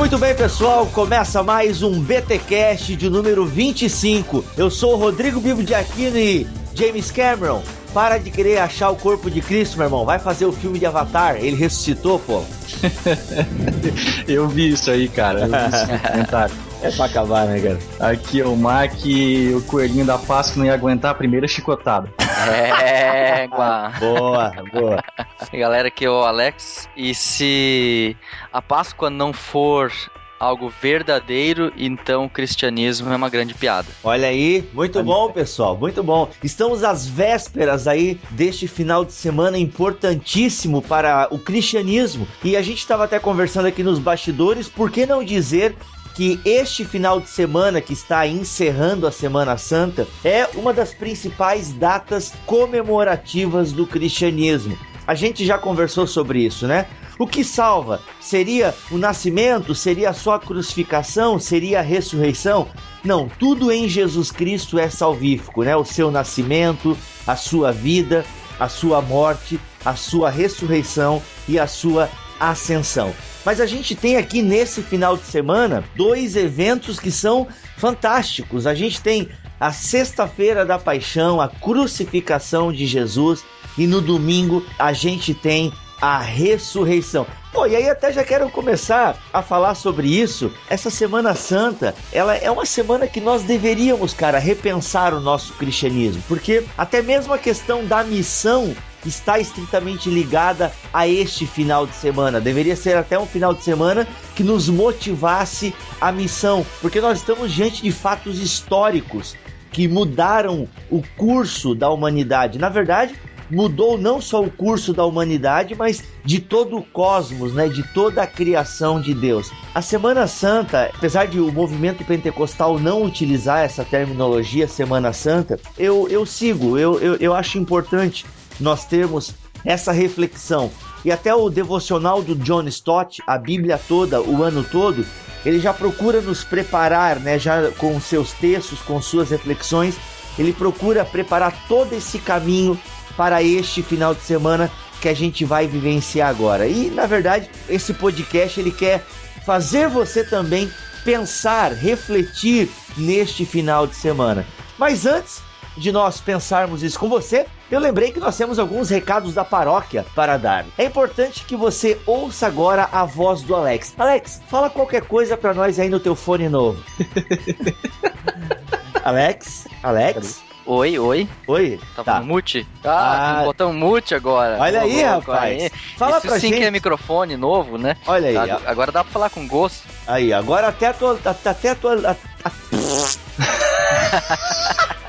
muito bem, pessoal. Começa mais um BTcast de número 25. Eu sou o Rodrigo Bibo de Aquino e James Cameron. Para de querer achar o corpo de Cristo, meu irmão. Vai fazer o filme de Avatar. Ele ressuscitou, pô. eu vi isso aí, cara. Eu vi esse comentário. É pra acabar, né, cara? Aqui, o Mac, o coelhinho da Páscoa não ia aguentar a primeira chicotada. É, boa, boa. Galera, aqui é o Alex. E se a Páscoa não for algo verdadeiro, então o cristianismo é uma grande piada. Olha aí, muito bom, pessoal, muito bom. Estamos às vésperas aí deste final de semana importantíssimo para o cristianismo. E a gente estava até conversando aqui nos bastidores, por que não dizer que este final de semana que está encerrando a Semana Santa é uma das principais datas comemorativas do cristianismo. A gente já conversou sobre isso, né? O que salva? Seria o nascimento? Seria só a crucificação? Seria a ressurreição? Não, tudo em Jesus Cristo é salvífico, né? O seu nascimento, a sua vida, a sua morte, a sua ressurreição e a sua ascensão. Mas a gente tem aqui nesse final de semana dois eventos que são fantásticos. A gente tem a Sexta-feira da Paixão, a crucificação de Jesus, e no domingo a gente tem a ressurreição. Pô, e aí até já quero começar a falar sobre isso. Essa Semana Santa, ela é uma semana que nós deveríamos, cara, repensar o nosso cristianismo, porque até mesmo a questão da missão está estritamente ligada a este final de semana. Deveria ser até um final de semana que nos motivasse a missão, porque nós estamos diante de fatos históricos que mudaram o curso da humanidade. Na verdade, mudou não só o curso da humanidade, mas de todo o cosmos, né, de toda a criação de Deus. A Semana Santa, apesar de o movimento pentecostal não utilizar essa terminologia Semana Santa, eu, eu sigo, eu, eu, eu acho importante nós termos essa reflexão. E até o devocional do John Stott, a Bíblia toda, o ano todo, ele já procura nos preparar, né, já com seus textos, com suas reflexões, ele procura preparar todo esse caminho para este final de semana que a gente vai vivenciar agora. E na verdade, esse podcast ele quer fazer você também pensar, refletir neste final de semana. Mas antes de nós pensarmos isso com você, eu lembrei que nós temos alguns recados da paróquia para dar. É importante que você ouça agora a voz do Alex. Alex, fala qualquer coisa para nós aí no teu fone novo. Alex? Alex? Oi, oi. Oi. Tava tá. no mute? Ah, ah. botão mute agora. Olha aí, rapaz. Aí. Fala Isso pra sim gente. que é microfone novo, né? Olha aí. Tá, agora dá pra falar com gosto. Aí, agora até a tua... Até a tua... A, a...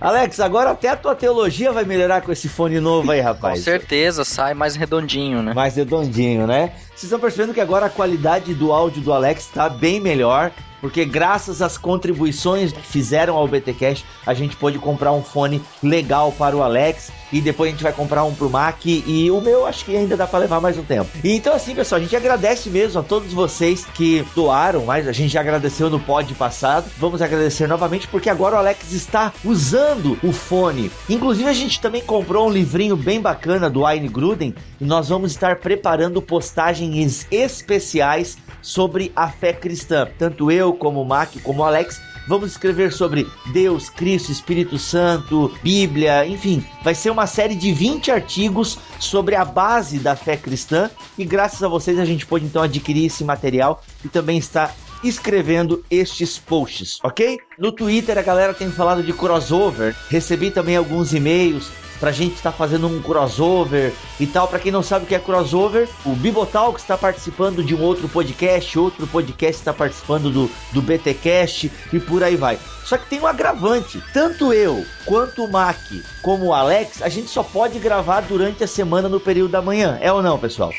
Alex, agora até a tua teologia vai melhorar com esse fone novo aí, rapaz. Com certeza, sai mais redondinho, né? Mais redondinho, né? Vocês estão percebendo que agora a qualidade do áudio do Alex está bem melhor porque graças às contribuições que fizeram ao BTcast, a gente pôde comprar um fone legal para o Alex e depois a gente vai comprar um pro Mac e o meu acho que ainda dá para levar mais um tempo. E então assim, pessoal, a gente agradece mesmo a todos vocês que doaram, mas a gente já agradeceu no pod passado. Vamos agradecer novamente porque agora o Alex está usando o fone. Inclusive a gente também comprou um livrinho bem bacana do Aine Gruden e nós vamos estar preparando postagens especiais sobre a fé cristã. Tanto eu como o Mac, como o Alex Vamos escrever sobre Deus, Cristo, Espírito Santo, Bíblia, enfim, vai ser uma série de 20 artigos sobre a base da fé cristã. E graças a vocês a gente pode então adquirir esse material e também está escrevendo estes posts, ok? No Twitter a galera tem falado de crossover, recebi também alguns e-mails pra gente estar tá fazendo um crossover e tal. Para quem não sabe o que é crossover, o Bibotalk está participando de um outro podcast, outro podcast está participando do, do BTcast e por aí vai. Só que tem um agravante. Tanto eu quanto o Mac como o Alex, a gente só pode gravar durante a semana no período da manhã. É ou não, pessoal?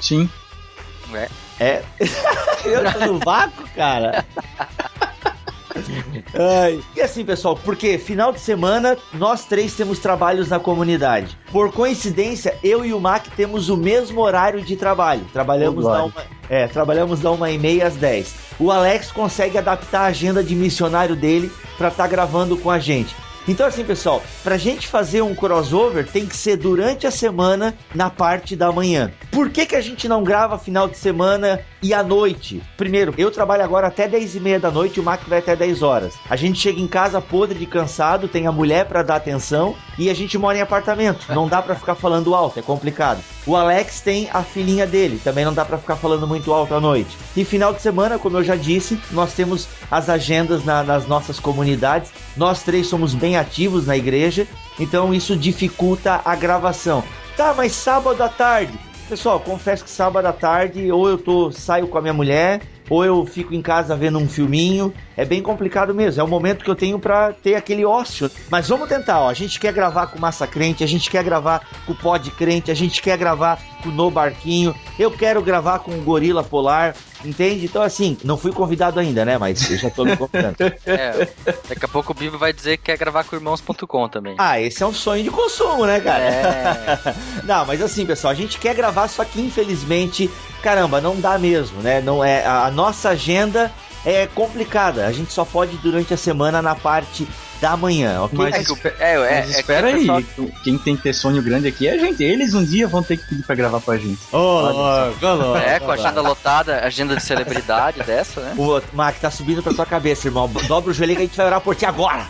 Sim. É. É. eu tô no vácuo, cara. Ai. E assim, pessoal, porque final de semana nós três temos trabalhos na comunidade. Por coincidência, eu e o Mac temos o mesmo horário de trabalho. Trabalhamos da uma, é, trabalhamos da uma e meia às dez. O Alex consegue adaptar a agenda de missionário dele para estar tá gravando com a gente. Então, assim, pessoal, pra gente fazer um crossover tem que ser durante a semana na parte da manhã. Por que, que a gente não grava final de semana e à noite? Primeiro, eu trabalho agora até 10 e meia da noite o Mac vai até 10 horas. A gente chega em casa podre de cansado, tem a mulher para dar atenção e a gente mora em apartamento. Não dá para ficar falando alto, é complicado. O Alex tem a filhinha dele, também não dá para ficar falando muito alto à noite. E final de semana, como eu já disse, nós temos as agendas na, nas nossas comunidades. Nós três somos bem ativos na igreja, então isso dificulta a gravação. Tá, mas sábado à tarde. Pessoal, confesso que sábado à tarde ou eu tô saio com a minha mulher ou eu fico em casa vendo um filminho. É bem complicado mesmo. É o momento que eu tenho para ter aquele ócio. Mas vamos tentar, ó. A gente quer gravar com Massa Crente, a gente quer gravar com o Pod Crente, a gente quer gravar com o No Barquinho. Eu quero gravar com o Gorila Polar. Entende? Então, assim, não fui convidado ainda, né? Mas eu já tô me convidando. é, daqui a pouco o Bibo vai dizer que quer gravar com irmãos.com também. Ah, esse é um sonho de consumo, né, cara? É. não, mas assim, pessoal, a gente quer gravar, só que infelizmente, caramba, não dá mesmo, né? Não é a nossa agenda é complicada. A gente só pode durante a semana na parte da manhã, ok? Mas, é, é, mas espera é aí, pessoal... quem tem que ter sonho grande aqui é a gente. Eles um dia vão ter que pedir pra gravar com a gente. Oh, É, com a agenda lotada, agenda de celebridade dessa, né? O Mac tá subindo pra tua cabeça, irmão. Dobra o joelho que a gente vai orar por ti agora.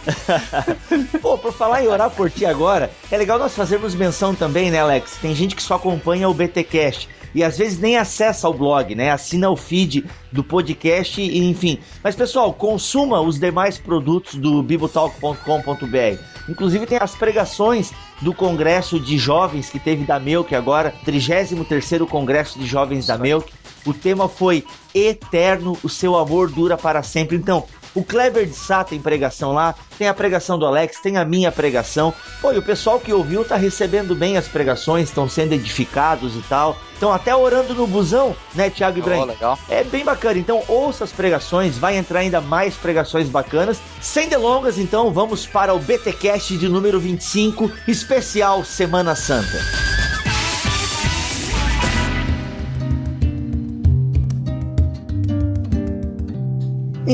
Pô, por falar em orar por ti agora, é legal nós fazermos menção também, né, Alex? Tem gente que só acompanha o BTcast e às vezes nem acessa o blog, né? Assina o feed do podcast e enfim. Mas pessoal, consuma os demais produtos do bibotalk.com.br. Inclusive tem as pregações do Congresso de Jovens que teve da Melk agora, 33º Congresso de Jovens da Melk. O tema foi Eterno, o seu amor dura para sempre. Então, o Kleber de Sá tem pregação lá, tem a pregação do Alex, tem a minha pregação. Pô, e o pessoal que ouviu tá recebendo bem as pregações, estão sendo edificados e tal. Estão até orando no busão, né, Thiago Ibrahim? Oh, legal. É bem bacana. Então, ouça as pregações, vai entrar ainda mais pregações bacanas. Sem delongas, então, vamos para o BTcast de número 25, especial Semana Santa.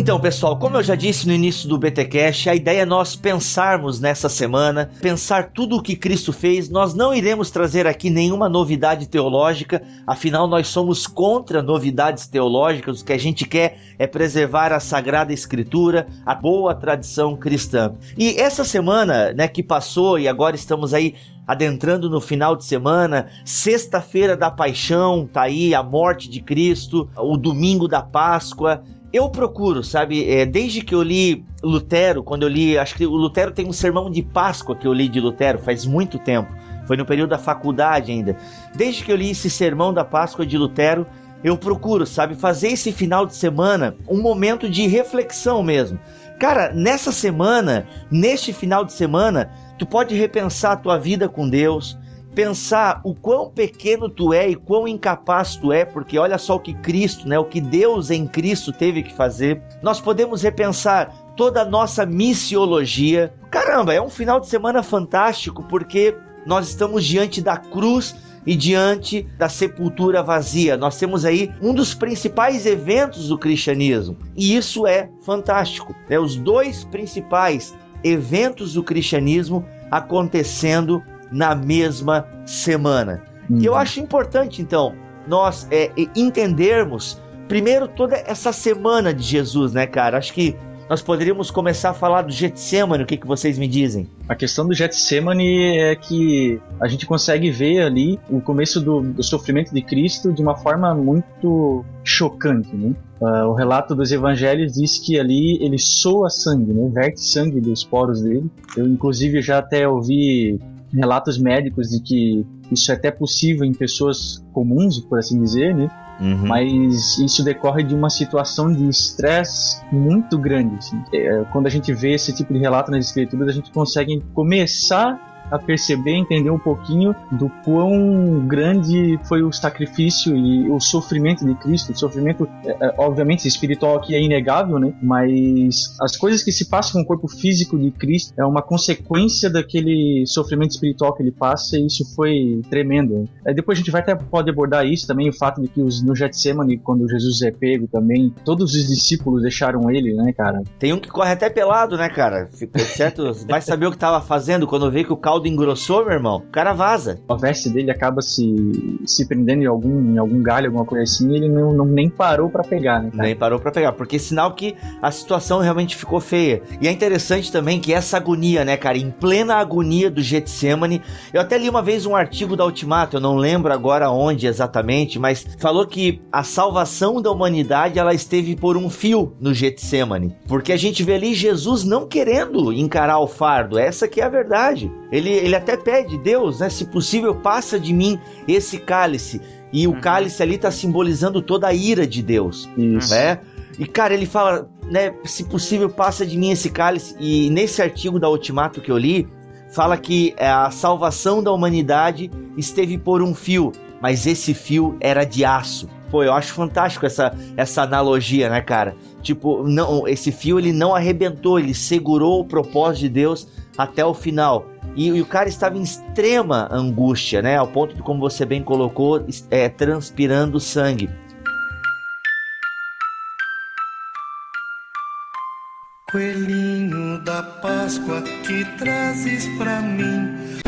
Então, pessoal, como eu já disse no início do BTcast, a ideia é nós pensarmos nessa semana, pensar tudo o que Cristo fez. Nós não iremos trazer aqui nenhuma novidade teológica, afinal nós somos contra novidades teológicas. O que a gente quer é preservar a sagrada escritura, a boa tradição cristã. E essa semana, né, que passou e agora estamos aí adentrando no final de semana, sexta-feira da paixão, tá aí a morte de Cristo, o domingo da Páscoa, eu procuro, sabe, é, desde que eu li Lutero, quando eu li, acho que o Lutero tem um sermão de Páscoa que eu li de Lutero faz muito tempo, foi no período da faculdade ainda. Desde que eu li esse sermão da Páscoa de Lutero, eu procuro, sabe, fazer esse final de semana um momento de reflexão mesmo. Cara, nessa semana, neste final de semana, tu pode repensar a tua vida com Deus, pensar o quão pequeno tu é e quão incapaz tu é, porque olha só o que Cristo, né, o que Deus em Cristo teve que fazer. Nós podemos repensar toda a nossa missiologia. Caramba, é um final de semana fantástico porque nós estamos diante da cruz e diante da sepultura vazia. Nós temos aí um dos principais eventos do cristianismo. E isso é fantástico. Né? Os dois principais eventos do cristianismo acontecendo na mesma semana. Uhum. E eu acho importante, então, nós é, entendermos primeiro toda essa semana de Jesus, né, cara? Acho que nós poderíamos começar a falar do Getsemane, o que, que vocês me dizem? A questão do Getsemane é que a gente consegue ver ali o começo do, do sofrimento de Cristo de uma forma muito chocante, né? Uh, o relato dos evangelhos diz que ali ele soa sangue, né? Verte sangue dos poros dele. Eu, inclusive, já até ouvi relatos médicos de que isso é até possível em pessoas comuns, por assim dizer, né? Uhum. Mas isso decorre de uma situação de estresse muito grande. Assim. É, quando a gente vê esse tipo de relato nas escrituras, a gente consegue começar a perceber, entender um pouquinho do quão grande foi o sacrifício e o sofrimento de Cristo. O sofrimento, é, é, obviamente, espiritual aqui é inegável, né? Mas as coisas que se passam com o corpo físico de Cristo é uma consequência daquele sofrimento espiritual que ele passa e isso foi tremendo. Depois a gente vai até pode abordar isso também, o fato de que os, no Getsemane, quando Jesus é pego também, todos os discípulos deixaram ele, né, cara? Tem um que corre até pelado, né, cara? Fica certo? vai saber o que tava fazendo quando vê que o caldo engrossou, meu irmão. O cara vaza. A veste dele acaba se, se prendendo em algum, em algum galho, alguma coisa assim, e ele não, não nem parou para pegar, né? Cara? Nem parou para pegar, porque é sinal que a situação realmente ficou feia. E é interessante também que essa agonia, né, cara, em plena agonia do Getsemane, eu até li uma vez um artigo da Ultimato, eu não lembro agora onde exatamente, mas falou que a salvação da humanidade ela esteve por um fio no Getsemane, porque a gente vê ali Jesus não querendo encarar o fardo, essa que é a verdade. Ele, ele até pede, Deus, né, se possível, passa de mim esse cálice. E o uhum. cálice ali está simbolizando toda a ira de Deus, Isso. né? E cara, ele fala, né, se possível, passa de mim esse cálice. E nesse artigo da Ultimato que eu li, fala que é, a salvação da humanidade esteve por um fio, mas esse fio era de aço. Pô, eu acho fantástico essa, essa analogia, né, cara? Tipo, não, esse fio ele não arrebentou, ele segurou o propósito de Deus até o final. E, e, o cara estava em extrema angústia, né? Ao ponto de, como você bem colocou, é, transpirando sangue. Coelhinho da Páscoa que trazes pra mim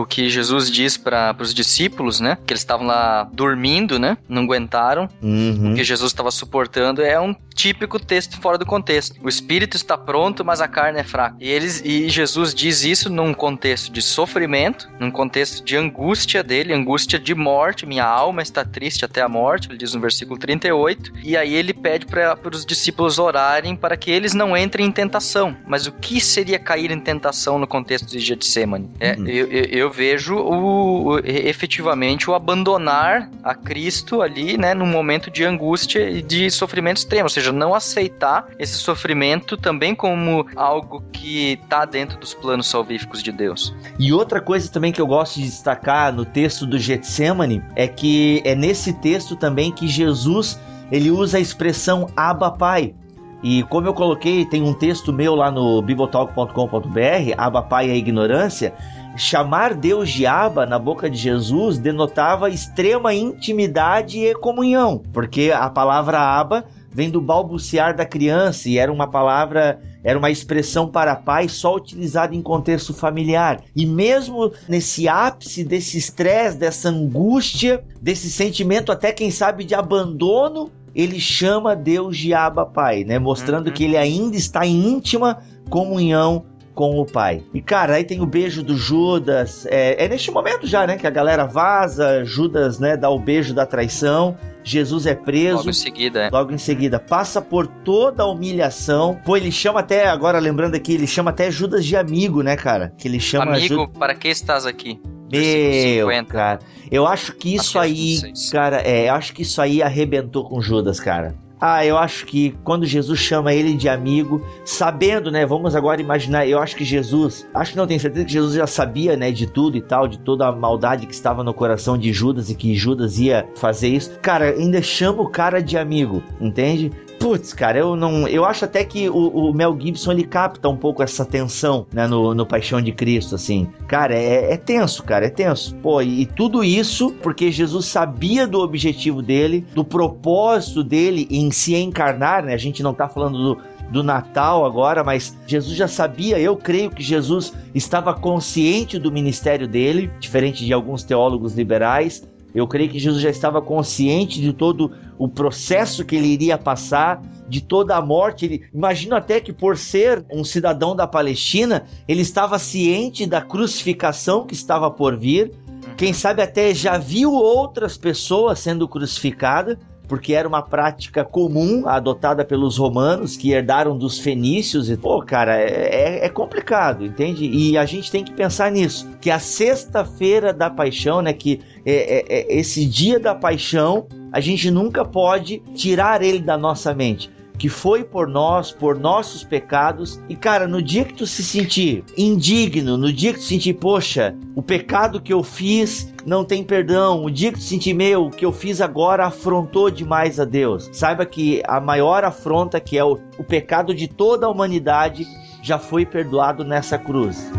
o que Jesus diz para os discípulos, né? Que eles estavam lá dormindo, né? Não aguentaram. Uhum. O que Jesus estava suportando é um típico texto fora do contexto. O espírito está pronto, mas a carne é fraca. E eles e Jesus diz isso num contexto de sofrimento, num contexto de angústia dele, angústia de morte. Minha alma está triste até a morte. Ele diz no versículo 38. E aí ele pede para os discípulos orarem para que eles não entrem em tentação. Mas o que seria cair em tentação no contexto de Getsemane? É, uhum. eu, eu, eu vejo o, efetivamente o abandonar a Cristo ali, né, num momento de angústia e de sofrimento extremo, ou seja, não aceitar esse sofrimento também como algo que está dentro dos planos salvíficos de Deus. E outra coisa também que eu gosto de destacar no texto do Getsemane é que é nesse texto também que Jesus ele usa a expressão Abba Pai. E como eu coloquei, tem um texto meu lá no bibotalk.com.br, Abba Pai é a ignorância, chamar Deus de Abba na boca de Jesus denotava extrema intimidade e comunhão, porque a palavra Abba vem do balbuciar da criança e era uma palavra, era uma expressão para pai só utilizada em contexto familiar. E mesmo nesse ápice desse estresse, dessa angústia, desse sentimento até quem sabe de abandono, ele chama Deus de Abba Pai, né? Mostrando uhum. que ele ainda está em íntima comunhão com o pai. E cara, aí tem o beijo do Judas. É, é neste momento já, né, que a galera vaza, Judas, né, dá o beijo da traição. Jesus é preso. Logo em seguida, é. Logo em seguida, passa por toda a humilhação. Pô, ele chama até, agora lembrando aqui, ele chama até Judas de amigo, né, cara? Que ele chama. Amigo, para que estás aqui? Meu, cara. Eu acho que isso aí, cara, é, eu acho que isso aí arrebentou com Judas, cara. Ah, eu acho que quando Jesus chama ele de amigo, sabendo, né? Vamos agora imaginar, eu acho que Jesus, acho que não tenho certeza que Jesus já sabia, né, de tudo e tal, de toda a maldade que estava no coração de Judas e que Judas ia fazer isso. Cara, ainda chama o cara de amigo, entende? Putz, cara, eu não. Eu acho até que o, o, Mel Gibson ele capta um pouco essa tensão, né, no, no Paixão de Cristo, assim. Cara, é, é tenso, cara, é tenso. Pô, e, e, tudo isso porque Jesus sabia do objetivo dele, do propósito dele em se encarnar, né? A gente não tá falando do, do Natal agora, mas Jesus já sabia, eu creio que Jesus estava consciente do ministério dele, diferente de alguns teólogos liberais. Eu creio que Jesus já estava consciente de todo o processo que ele iria passar, de toda a morte. Ele, imagino até que por ser um cidadão da Palestina, ele estava ciente da crucificação que estava por vir. Quem sabe até já viu outras pessoas sendo crucificadas porque era uma prática comum adotada pelos romanos que herdaram dos fenícios e pô, cara, é, é, é complicado, entende? E a gente tem que pensar nisso, que a sexta-feira da paixão, né, que é, é, é esse dia da paixão, a gente nunca pode tirar ele da nossa mente. Que foi por nós, por nossos pecados. E cara, no dia que tu se sentir indigno, no dia que tu sentir, poxa, o pecado que eu fiz não tem perdão, o dia que tu sentir, meu, o que eu fiz agora afrontou demais a Deus. Saiba que a maior afronta, que é o, o pecado de toda a humanidade, já foi perdoado nessa cruz.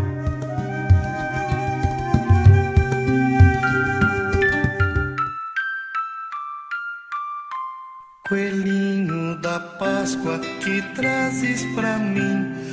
Páscoa que trazes pra mim.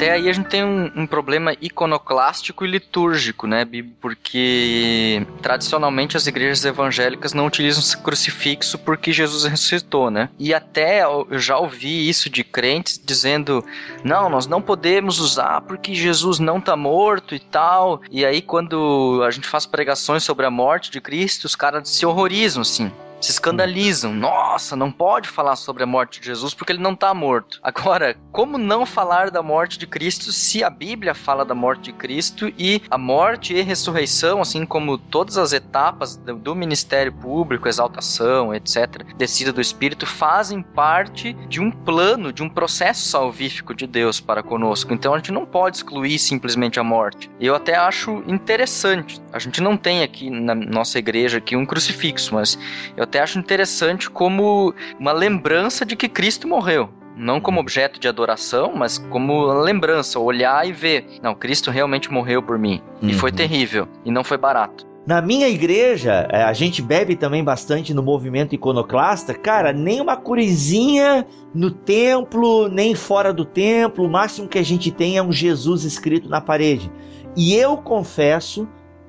Até aí a gente tem um, um, problema iconoclástico e litúrgico, né? Porque tradicionalmente as igrejas evangélicas não utilizam crucifixo porque Jesus ressuscitou, né? E até eu já ouvi isso de crentes dizendo: não, nós não podemos usar porque Jesus não está morto e tal. E aí, quando a gente faz pregações sobre a morte de Cristo, os caras se horrorizam, assim se escandalizam. Nossa, não pode falar sobre a morte de Jesus porque ele não está morto. Agora, como não falar da morte de Cristo se a Bíblia fala da morte de Cristo e a morte e ressurreição, assim como todas as etapas do ministério público, exaltação, etc., descida do Espírito, fazem parte de um plano, de um processo salvífico de Deus para conosco. Então a gente não pode excluir simplesmente a morte. Eu até acho interessante. A gente não tem aqui na nossa igreja aqui um crucifixo, mas eu até acho interessante como uma lembrança de que Cristo morreu. Não como objeto de adoração, mas como lembrança, olhar e ver. Não, Cristo realmente morreu por mim. Uhum. E foi uhum. terrível. E não foi barato. Na minha igreja, é, a gente bebe também bastante no movimento iconoclasta. Cara, nem uma curizinha no templo, nem fora do templo. O máximo que a gente tem é um Jesus escrito na parede. E eu confesso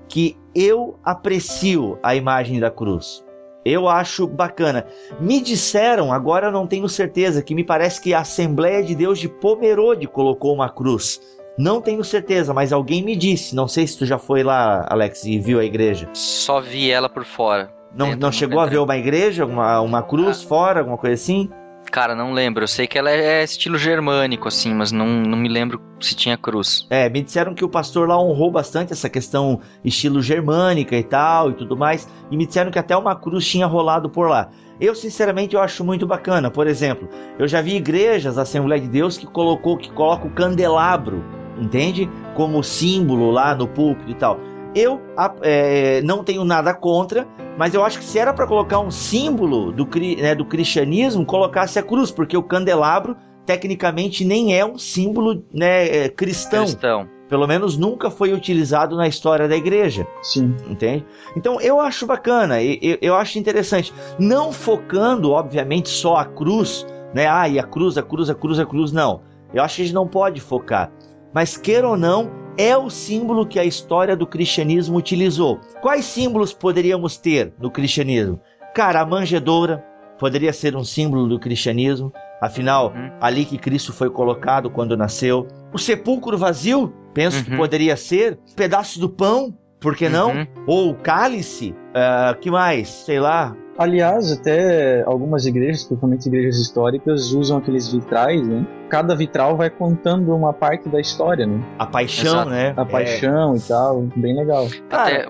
que eu aprecio a imagem da cruz. Eu acho bacana. Me disseram, agora não tenho certeza, que me parece que a Assembleia de Deus de Pomerode colocou uma cruz. Não tenho certeza, mas alguém me disse. Não sei se tu já foi lá, Alex, e viu a igreja. Só vi ela por fora. Não, não chegou a ver uma igreja, uma, uma cruz ah. fora, alguma coisa assim? Cara, não lembro. Eu sei que ela é estilo germânico, assim, mas não, não me lembro se tinha cruz. É, me disseram que o pastor lá honrou bastante essa questão estilo germânica e tal e tudo mais. E me disseram que até uma cruz tinha rolado por lá. Eu, sinceramente, eu acho muito bacana. Por exemplo, eu já vi igrejas, Assembleia de Deus, que colocou, que coloca o candelabro, entende? Como símbolo lá no púlpito e tal. Eu é, não tenho nada contra, mas eu acho que se era para colocar um símbolo do, né, do cristianismo, colocasse a cruz, porque o candelabro tecnicamente nem é um símbolo né, é, cristão. cristão. Pelo menos nunca foi utilizado na história da igreja. Sim. Entende? Então eu acho bacana, eu, eu acho interessante. Não focando, obviamente, só a cruz, né? Ah, e a cruz, a cruz, a cruz, a cruz, não. Eu acho que a gente não pode focar. Mas queira ou não, é o símbolo que a história do cristianismo utilizou. Quais símbolos poderíamos ter no cristianismo? Cara, a manjedoura poderia ser um símbolo do cristianismo, afinal, uhum. ali que Cristo foi colocado quando nasceu. O sepulcro vazio, penso uhum. que poderia ser. Pedaço do pão, por que não? Uhum. Ou o cálice, uh, que mais? Sei lá, Aliás, até algumas igrejas, principalmente igrejas históricas, usam aqueles vitrais, né? Cada vitral vai contando uma parte da história, né? A paixão, Exato. né? A paixão é. e tal, bem legal. Até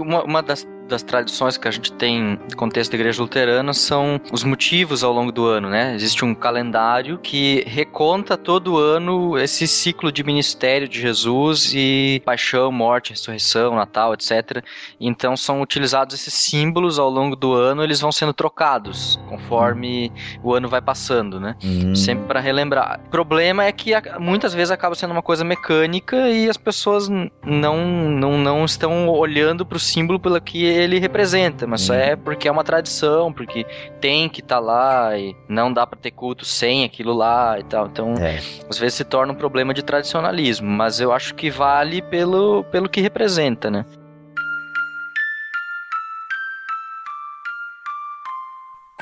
uma, uma das das tradições que a gente tem no contexto da igreja luterana são os motivos ao longo do ano, né? Existe um calendário que reconta todo ano esse ciclo de ministério de Jesus e paixão, morte, ressurreição, Natal, etc. Então são utilizados esses símbolos ao longo do ano, eles vão sendo trocados conforme o ano vai passando, né? Uhum. Sempre para relembrar. O problema é que muitas vezes acaba sendo uma coisa mecânica e as pessoas não não, não estão olhando para o símbolo pela que ele representa, mas só é porque é uma tradição, porque tem que estar tá lá e não dá para ter culto sem aquilo lá e tal. Então, é. às vezes se torna um problema de tradicionalismo, mas eu acho que vale pelo, pelo que representa, né?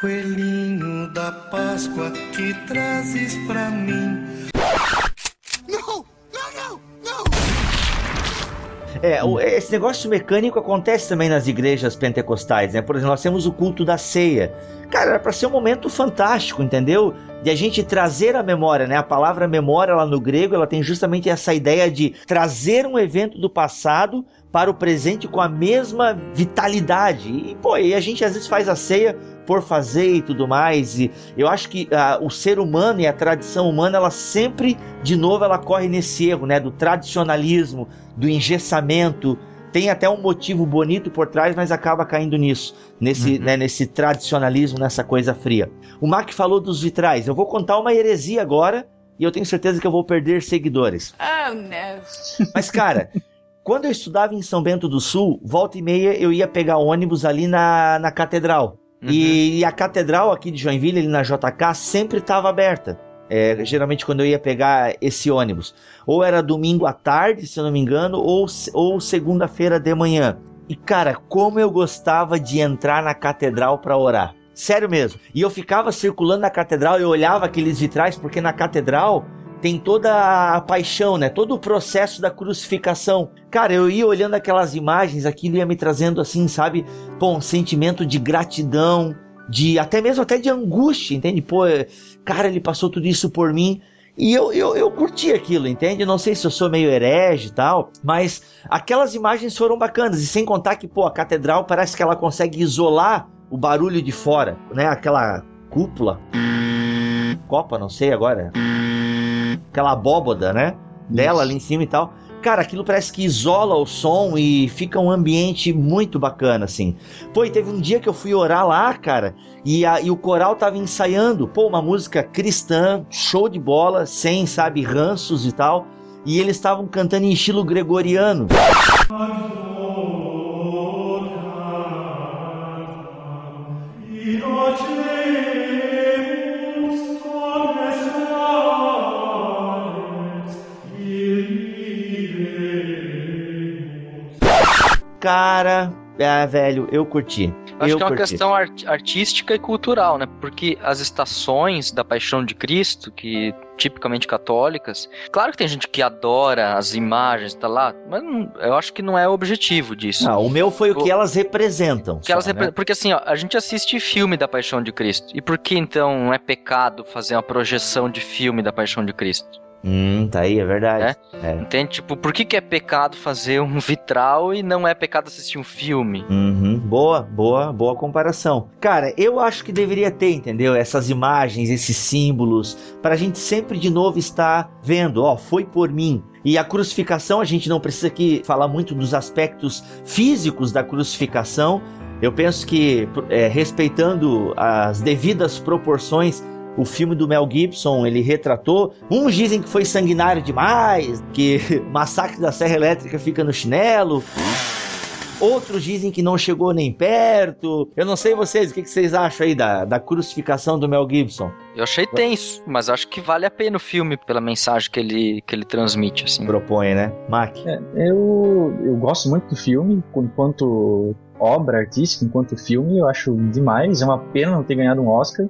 Coelhinho da Páscoa que trazes pra mim. É, esse negócio mecânico acontece também nas igrejas pentecostais, né? Por exemplo, nós temos o culto da ceia. Cara, era para ser um momento fantástico, entendeu? De a gente trazer a memória, né? A palavra memória lá no grego, ela tem justamente essa ideia de trazer um evento do passado para o presente com a mesma vitalidade. E, pô, e a gente às vezes faz a ceia por fazer e tudo mais. E eu acho que uh, o ser humano e a tradição humana, ela sempre, de novo, ela corre nesse erro, né? Do tradicionalismo, do engessamento. Tem até um motivo bonito por trás, mas acaba caindo nisso, nesse, uhum. né, nesse tradicionalismo, nessa coisa fria. O Mac falou dos vitrais. Eu vou contar uma heresia agora e eu tenho certeza que eu vou perder seguidores. Oh, não. Mas, cara, quando eu estudava em São Bento do Sul, volta e meia eu ia pegar ônibus ali na, na catedral. Uhum. E, e, a catedral aqui de Joinville, ali na JK, sempre estava aberta. É, geralmente quando eu ia pegar esse ônibus. Ou era domingo à tarde, se eu não me engano, ou, ou segunda-feira de manhã. E cara, como eu gostava de entrar na catedral para orar. Sério mesmo. E eu ficava circulando na catedral, eu olhava aqueles vitrais, porque na catedral tem toda a paixão, né? Todo o processo da crucificação. Cara, eu ia olhando aquelas imagens, aquilo ia me trazendo assim, sabe? Pô, um sentimento de gratidão, de até mesmo até de angústia, entende? Pô, cara, ele passou tudo isso por mim. E eu, eu, eu curti aquilo, entende? Não sei se eu sou meio herege e tal, mas aquelas imagens foram bacanas. E sem contar que, pô, a catedral parece que ela consegue isolar o barulho de fora, né? Aquela cúpula. Copa, não sei agora aquela abóboda, né? Dela Isso. ali em cima e tal. Cara, aquilo parece que isola o som e fica um ambiente muito bacana, assim. Pô, e teve um dia que eu fui orar lá, cara, e, a, e o coral tava ensaiando, pô, uma música cristã, show de bola, sem, sabe, ranços e tal. E eles estavam cantando em estilo gregoriano. Cara, é, velho, eu curti. Acho eu que é uma curti. questão art artística e cultural, né? Porque as estações da Paixão de Cristo, que tipicamente católicas, claro que tem gente que adora as imagens, tá lá, mas não, eu acho que não é o objetivo disso. Não, o meu foi o, o que elas representam. Que só, elas repre né? Porque assim, ó, a gente assiste filme da Paixão de Cristo. E por que então é pecado fazer uma projeção de filme da Paixão de Cristo? Hum, tá aí, é verdade. É? É. Entende? Tipo, por que, que é pecado fazer um vitral e não é pecado assistir um filme? Uhum. Boa, boa, boa comparação. Cara, eu acho que deveria ter, entendeu? Essas imagens, esses símbolos, pra gente sempre de novo estar vendo, ó, foi por mim. E a crucificação, a gente não precisa aqui falar muito dos aspectos físicos da crucificação. Eu penso que, é, respeitando as devidas proporções, o filme do Mel Gibson ele retratou. Uns dizem que foi sanguinário demais, que Massacre da Serra Elétrica fica no chinelo. Outros dizem que não chegou nem perto. Eu não sei vocês, o que, vocês acham aí da, da crucificação do Mel Gibson? Eu achei tenso, mas acho que vale a pena o filme pela mensagem que ele, que ele transmite, assim. Propõe, né? Mac? É, eu, eu gosto muito do filme, enquanto obra artística, enquanto filme, eu acho demais. É uma pena não ter ganhado um Oscar.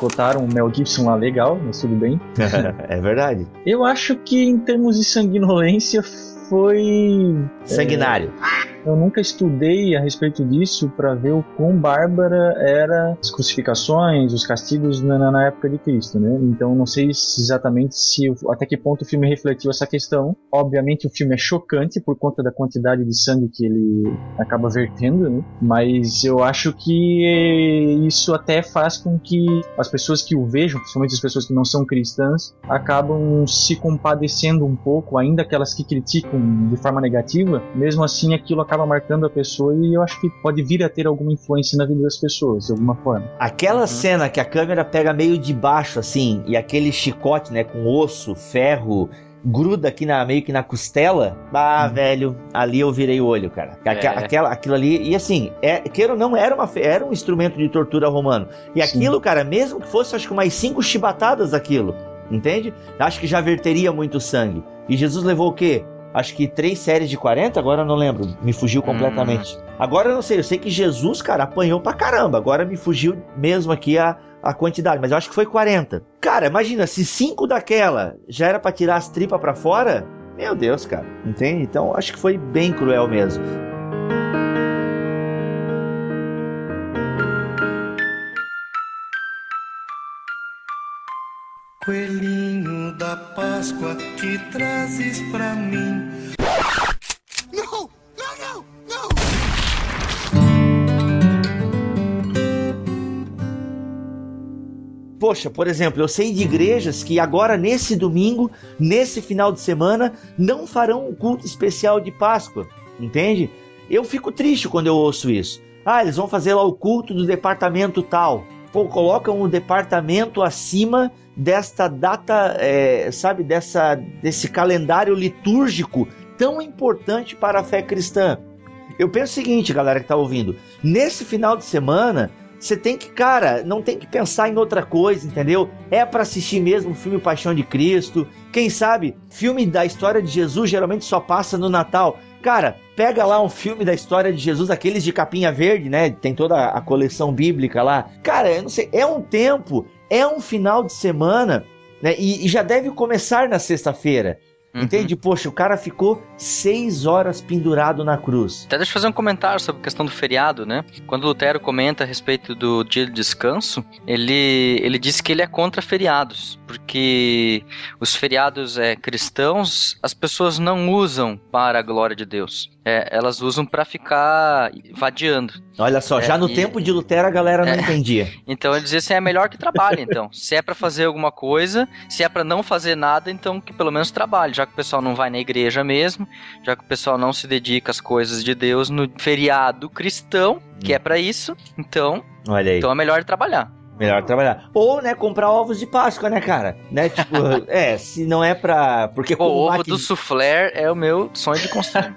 Boicotaram o Mel Gibson lá legal, mas tudo bem. é verdade. Eu acho que em termos de sanguinolência foi. Sanguinário. É, eu nunca estudei a respeito disso para ver o quão bárbara era as crucificações, os castigos na, na, época de Cristo, né? Então não sei exatamente se até que ponto o filme refletiu essa questão. Obviamente o filme é chocante por conta da quantidade de sangue que ele acaba vertendo, né? Mas eu acho que isso até faz com que as pessoas que o vejam, principalmente as pessoas que não são cristãs, acabam se compadecendo um pouco, ainda aquelas que criticam de forma negativa, mesmo assim aquilo acaba marcando a pessoa e eu acho que pode vir a ter alguma influência na vida das pessoas, de alguma forma. Aquela uhum. cena que a câmera pega meio de baixo, assim, e aquele chicote, né, com osso, ferro, gruda aqui na, meio que na costela, ah, hum. velho, ali eu virei o olho, cara. É. Aquela, aquilo ali, e assim, é, queira ou não, era, uma, era um instrumento de tortura romano. E aquilo, Sim. cara, mesmo que fosse, acho que mais cinco chibatadas aquilo, entende? Acho que já verteria muito sangue. E Jesus levou o quê? Acho que três séries de 40, agora eu não lembro, me fugiu completamente. Hum. Agora eu não sei, eu sei que Jesus, cara, apanhou pra caramba, agora me fugiu mesmo aqui a, a quantidade, mas eu acho que foi 40. Cara, imagina, se cinco daquela já era para tirar as tripas para fora, meu Deus, cara, entende? Então acho que foi bem cruel mesmo. Coelhinho da Páscoa que trazes pra mim. Não, não, não, não! Poxa, por exemplo, eu sei de igrejas que agora, nesse domingo, nesse final de semana, não farão um culto especial de Páscoa, entende? Eu fico triste quando eu ouço isso. Ah, eles vão fazer lá o culto do departamento tal. Pô, o departamento acima desta data, é, sabe, dessa, desse calendário litúrgico tão importante para a fé cristã. Eu penso o seguinte, galera que está ouvindo: nesse final de semana, você tem que, cara, não tem que pensar em outra coisa, entendeu? É para assistir mesmo o filme Paixão de Cristo. Quem sabe, filme da história de Jesus geralmente só passa no Natal. Cara, pega lá um filme da história de Jesus, aqueles de capinha verde, né? Tem toda a coleção bíblica lá. Cara, eu não sei, é um tempo é um final de semana, né? E, e já deve começar na sexta-feira. Uhum. Entende? Poxa, o cara ficou seis horas pendurado na cruz. Até deixa eu fazer um comentário sobre a questão do feriado, né? Quando Lutero comenta a respeito do dia de descanso, ele, ele diz que ele é contra feriados, porque os feriados é, cristãos as pessoas não usam para a glória de Deus. É, elas usam para ficar vadiando. Olha só, é, já no e... tempo de Lutero a galera não é, entendia. Então ele dizia assim, é melhor que trabalhe, então. se é para fazer alguma coisa, se é para não fazer nada, então que pelo menos trabalhe, já que o pessoal não vai na igreja mesmo, já que o pessoal não se dedica às coisas de Deus no feriado cristão, que é para isso, então, Olha aí. então é melhor trabalhar. Melhor trabalhar. Ou, né, comprar ovos de Páscoa, né, cara? Né, tipo, é, se não é pra. Porque o ovo maqui... do soufflé é o meu sonho de consumo.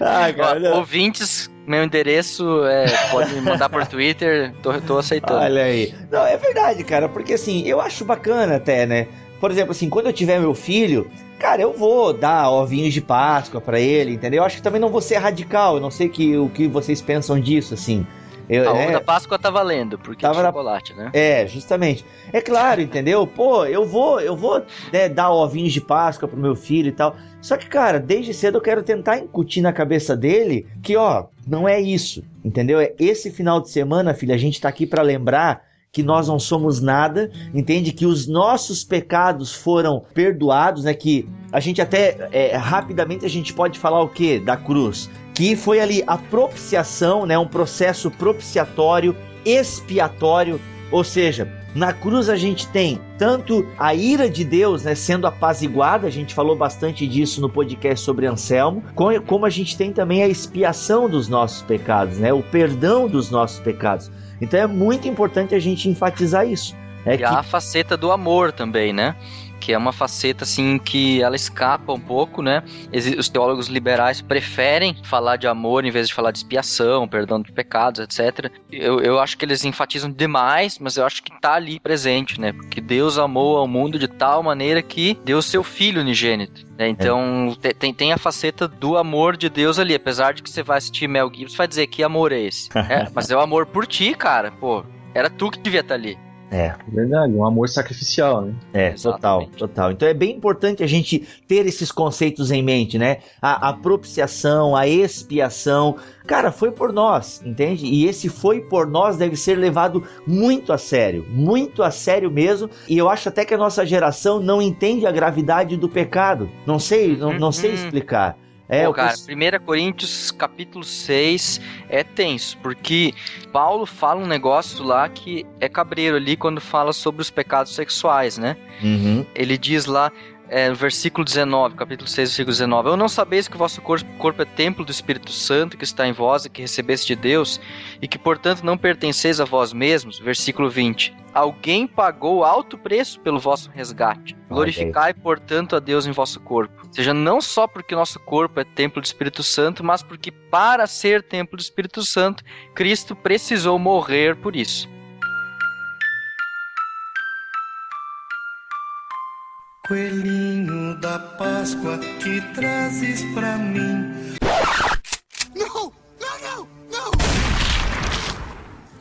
ah, cara, Ouvintes, meu endereço é, pode me mandar por Twitter, tô, tô aceitando. Olha aí. Não, é verdade, cara, porque assim, eu acho bacana até, né? Por exemplo, assim, quando eu tiver meu filho, cara, eu vou dar ovinhos de Páscoa para ele, entendeu? Eu acho que também não vou ser radical, eu não sei que, o que vocês pensam disso, assim. Eu, a é, da Páscoa tá valendo, porque tava é chocolate, na... né? É, justamente. É claro, entendeu? Pô, eu vou, eu vou né, dar ovinhos de Páscoa pro meu filho e tal. Só que, cara, desde cedo eu quero tentar incutir na cabeça dele que, ó, não é isso, entendeu? É esse final de semana, filho, a gente tá aqui para lembrar que nós não somos nada, entende que os nossos pecados foram perdoados, né? Que a gente até é, rapidamente a gente pode falar o que da cruz? que foi ali a propiciação, né, um processo propiciatório, expiatório, ou seja, na cruz a gente tem tanto a ira de Deus né, sendo apaziguada, a gente falou bastante disso no podcast sobre Anselmo, como a gente tem também a expiação dos nossos pecados, né, o perdão dos nossos pecados. Então é muito importante a gente enfatizar isso. É e que... a faceta do amor também, né? Que é uma faceta assim que ela escapa um pouco, né? Os teólogos liberais preferem falar de amor em vez de falar de expiação, perdão de pecados, etc. Eu, eu acho que eles enfatizam demais, mas eu acho que tá ali presente, né? Porque Deus amou ao mundo de tal maneira que deu seu filho unigênito. Né? Então é. tem, tem a faceta do amor de Deus ali, apesar de que você vai assistir Mel Gibson, vai dizer que amor é esse. é, mas é o amor por ti, cara. Pô, era tu que devia estar tá ali. É. Verdade, um amor sacrificial, né? É, Exatamente. total, total. Então é bem importante a gente ter esses conceitos em mente, né? A, a propiciação, a expiação. Cara, foi por nós, entende? E esse foi por nós deve ser levado muito a sério, muito a sério mesmo. E eu acho até que a nossa geração não entende a gravidade do pecado. Não sei, não, não sei uhum. explicar. É, Pô, cara, 1 Coríntios capítulo 6 é tenso, porque Paulo fala um negócio lá que é cabreiro ali quando fala sobre os pecados sexuais, né? Uhum. Ele diz lá, é, no versículo 19, capítulo 6, versículo 19: Eu não sabeis que o vosso corpo, é templo do Espírito Santo que está em vós e que recebeste de Deus, e que portanto não pertenceis a vós mesmos. Versículo 20: Alguém pagou alto preço pelo vosso resgate. Glorificai, portanto, a Deus em vosso corpo. Ou seja, não só porque nosso corpo é templo do Espírito Santo, mas porque para ser templo do Espírito Santo, Cristo precisou morrer por isso. Coelhinho da Páscoa que trazes pra mim. Não, não, não, não!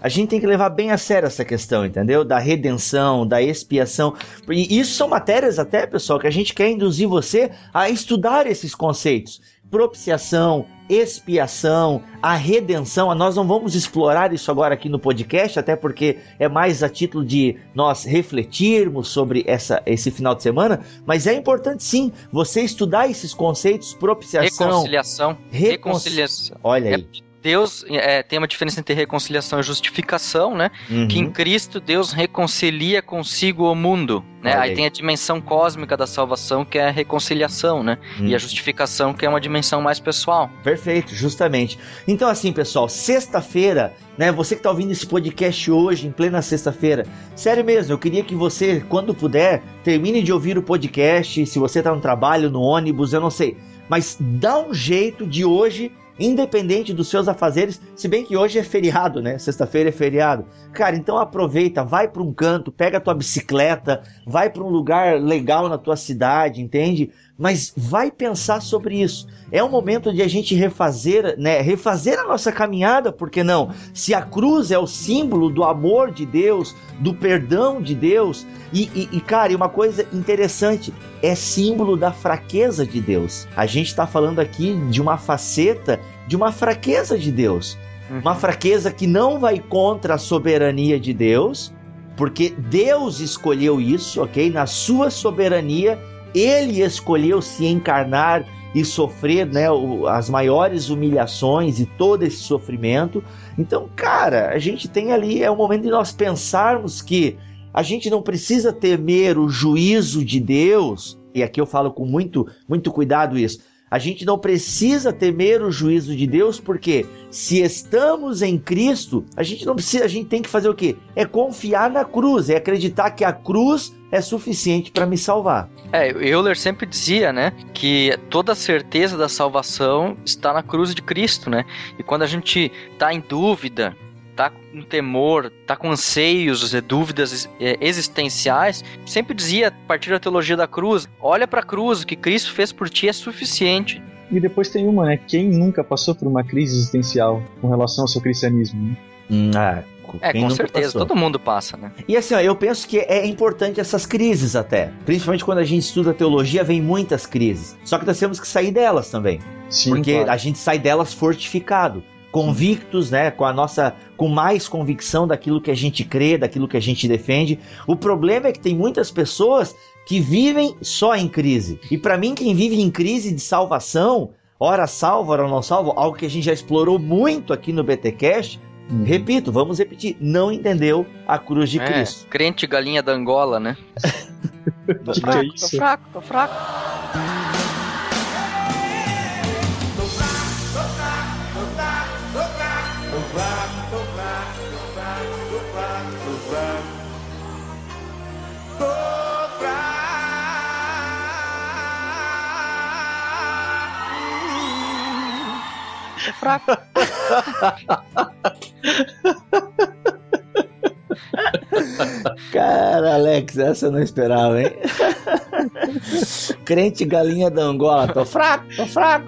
A gente tem que levar bem a sério essa questão, entendeu? Da redenção, da expiação. E isso são matérias até, pessoal, que a gente quer induzir você a estudar esses conceitos propiciação, expiação, a redenção. Nós não vamos explorar isso agora aqui no podcast, até porque é mais a título de nós refletirmos sobre essa, esse final de semana, mas é importante sim você estudar esses conceitos, propiciação, reconciliação, reconciliação. Olha aí. É Deus é, tem uma diferença entre reconciliação e justificação, né? Uhum. Que em Cristo Deus reconcilia consigo o mundo, né? Aí. aí. tem a dimensão cósmica da salvação que é a reconciliação, né? Uhum. E a uhum. justificação que é uma dimensão mais pessoal. Perfeito, justamente. Então assim, pessoal, sexta-feira, né? Você que está ouvindo esse podcast hoje, em plena sexta-feira, sério mesmo, eu queria que você, quando puder, termine de ouvir o podcast. Se você está no trabalho, no ônibus, eu não sei, mas dá um jeito de hoje independente dos seus afazeres, se bem que hoje é feriado, né? Sexta-feira é feriado. Cara, então aproveita, vai para um canto, pega a tua bicicleta, vai para um lugar legal na tua cidade, entende? Mas vai pensar sobre isso. É um momento de a gente refazer, né? Refazer a nossa caminhada, porque não? Se a cruz é o símbolo do amor de Deus, do perdão de Deus, e, e, e cara, uma coisa interessante, é símbolo da fraqueza de Deus. A gente está falando aqui de uma faceta de uma fraqueza de Deus. Uhum. Uma fraqueza que não vai contra a soberania de Deus, porque Deus escolheu isso, ok? Na sua soberania, ele escolheu se encarnar e sofrer né, as maiores humilhações e todo esse sofrimento. Então, cara, a gente tem ali, é o momento de nós pensarmos que a gente não precisa temer o juízo de Deus, e aqui eu falo com muito, muito cuidado isso. A gente não precisa temer o juízo de Deus, porque se estamos em Cristo, a gente não precisa, a gente tem que fazer o quê? É confiar na cruz, é acreditar que a cruz é suficiente para me salvar. É, Euler sempre dizia, né, que toda a certeza da salvação está na cruz de Cristo, né? E quando a gente está em dúvida, tá com temor, tá com anseios, dúvidas é, existenciais, sempre dizia, a partir da teologia da cruz, olha para a cruz, o que Cristo fez por ti é suficiente. E depois tem uma, né? Quem nunca passou por uma crise existencial com relação ao seu cristianismo? Né? Hum, ah, é, com certeza, passou? todo mundo passa, né? E assim, ó, eu penso que é importante essas crises até. Principalmente quando a gente estuda teologia, vem muitas crises. Só que nós temos que sair delas também. Sim, porque claro. a gente sai delas fortificado convictos, né, com a nossa com mais convicção daquilo que a gente crê, daquilo que a gente defende. O problema é que tem muitas pessoas que vivem só em crise. E para mim quem vive em crise de salvação, ora salvo, ora não salvo, algo que a gente já explorou muito aqui no BTcast, hum. repito, vamos repetir, não entendeu a cruz de é, Cristo. Crente galinha da Angola, né? tô fraco, tô fraco, tô fraco. Fraco. Cara, Alex, essa eu não esperava, hein? Crente galinha da Angola, tô fraco, tô fraco.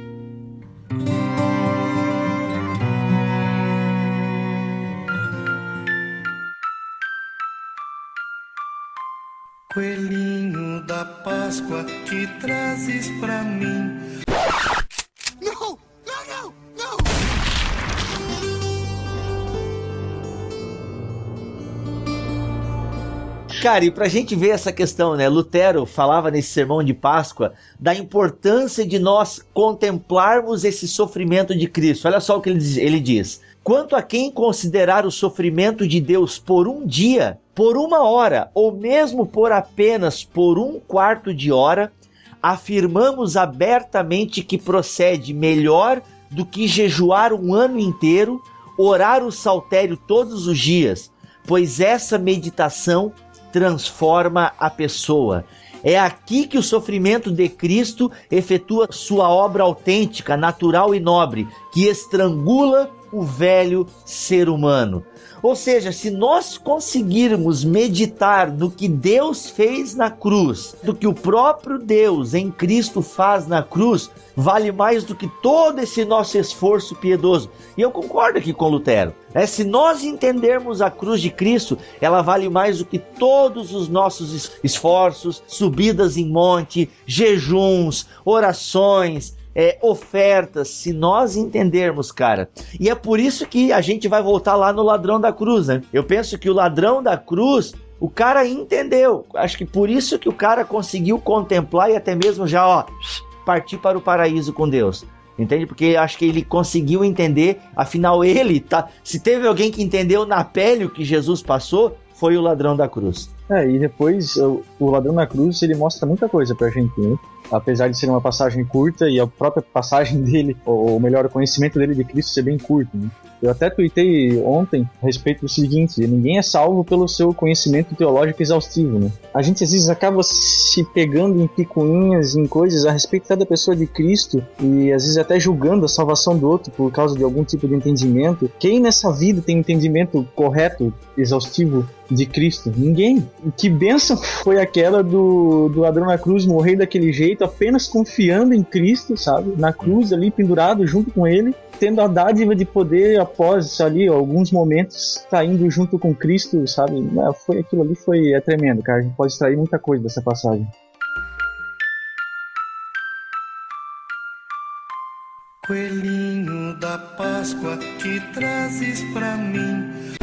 Coelhinho da Páscoa que trazes pra mim Cara, e pra gente ver essa questão, né? Lutero falava nesse sermão de Páscoa da importância de nós contemplarmos esse sofrimento de Cristo. Olha só o que ele diz. Ele diz Quanto a quem considerar o sofrimento de Deus por um dia, por uma hora, ou mesmo por apenas por um quarto de hora, afirmamos abertamente que procede melhor do que jejuar um ano inteiro, orar o saltério todos os dias, pois essa meditação transforma a pessoa. É aqui que o sofrimento de Cristo efetua sua obra autêntica, natural e nobre, que estrangula o velho ser humano. Ou seja, se nós conseguirmos meditar no que Deus fez na cruz, do que o próprio Deus em Cristo faz na cruz, vale mais do que todo esse nosso esforço piedoso. E eu concordo aqui com Lutero. É, se nós entendermos a cruz de Cristo, ela vale mais do que todos os nossos esforços, subidas em monte, jejuns, orações, é, ofertas, se nós entendermos, cara. E é por isso que a gente vai voltar lá no ladrão da cruz, né? Eu penso que o ladrão da cruz, o cara entendeu. Acho que por isso que o cara conseguiu contemplar e até mesmo já, ó, partir para o paraíso com Deus. Entende? Porque acho que ele conseguiu entender, afinal ele tá, se teve alguém que entendeu na pele o que Jesus passou, foi o ladrão da cruz. É, e depois o, ladrão da cruz, ele mostra muita coisa pra gente, né? apesar de ser uma passagem curta e a própria passagem dele, ou melhor, o conhecimento dele de Cristo ser bem curto. Né? Eu até tuitei ontem a respeito do seguinte: ninguém é salvo pelo seu conhecimento teológico exaustivo. Né? A gente às vezes acaba se pegando em picuinhas, em coisas a respeito da pessoa de Cristo e às vezes até julgando a salvação do outro por causa de algum tipo de entendimento. Quem nessa vida tem entendimento correto, exaustivo de Cristo? Ninguém. Que bênção foi aquela do, do ladrão na cruz morrer daquele jeito, apenas confiando em Cristo, sabe? Na cruz ali pendurado junto com ele tendo a dádiva de poder, após ali alguns momentos, tá indo junto com Cristo, sabe? Foi aquilo ali foi é tremendo, cara. A gente pode extrair muita coisa dessa passagem. Coelhinho da Páscoa que trazes pra mim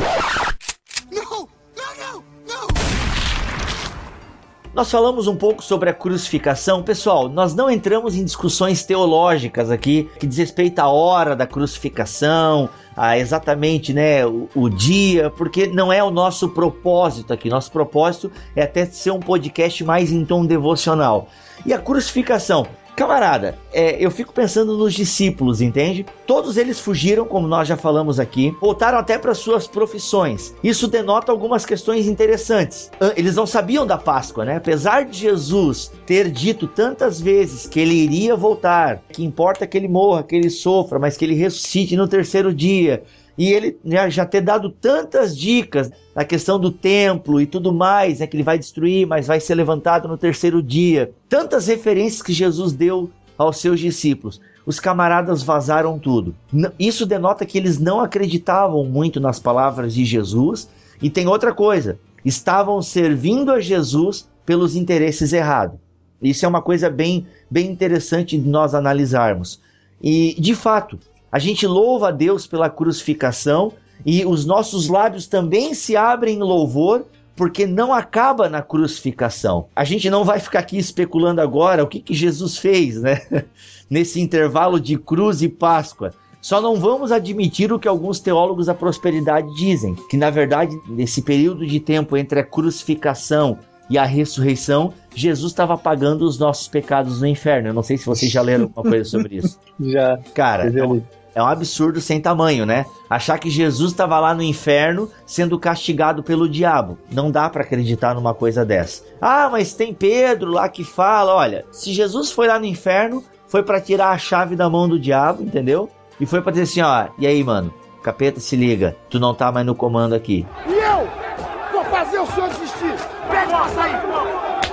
Nós falamos um pouco sobre a crucificação. Pessoal, nós não entramos em discussões teológicas aqui que diz respeito à hora da crucificação, a exatamente né, o, o, dia, porque não é o nosso propósito aqui. Nosso propósito é até ser um podcast mais em tom devocional. E a crucificação? Camarada, é, eu fico pensando nos discípulos, entende? Todos eles fugiram, como nós já falamos aqui, voltaram até para suas profissões. Isso denota algumas questões interessantes. Eles não sabiam da Páscoa, né? Apesar de Jesus ter dito tantas vezes que ele iria voltar, que importa que ele morra, que ele sofra, mas que ele ressuscite no terceiro dia, e ele né, já ter dado tantas dicas na questão do templo e tudo mais, né, que ele vai destruir, mas vai ser levantado no terceiro dia. Tantas referências que Jesus deu aos seus discípulos. Os camaradas vazaram tudo. Isso denota que eles não acreditavam muito nas palavras de Jesus. E tem outra coisa: estavam servindo a Jesus pelos interesses errados. Isso é uma coisa bem, bem interessante de nós analisarmos. E, de fato, a gente louva a Deus pela crucificação e os nossos lábios também se abrem em louvor porque não acaba na crucificação. A gente não vai ficar aqui especulando agora o que, que Jesus fez, né? Nesse intervalo de cruz e Páscoa. Só não vamos admitir o que alguns teólogos da prosperidade dizem, que na verdade, nesse período de tempo entre a crucificação e a ressurreição, Jesus estava pagando os nossos pecados no inferno. Eu não sei se vocês já leram alguma coisa sobre isso. já. Cara, é é um absurdo sem tamanho, né? Achar que Jesus estava lá no inferno sendo castigado pelo diabo. Não dá para acreditar numa coisa dessa. Ah, mas tem Pedro lá que fala, olha, se Jesus foi lá no inferno, foi para tirar a chave da mão do diabo, entendeu? E foi para dizer assim, ó, e aí, mano? Capeta, se liga, tu não tá mais no comando aqui. E eu vou fazer o senhor desistir. Pede pra sair.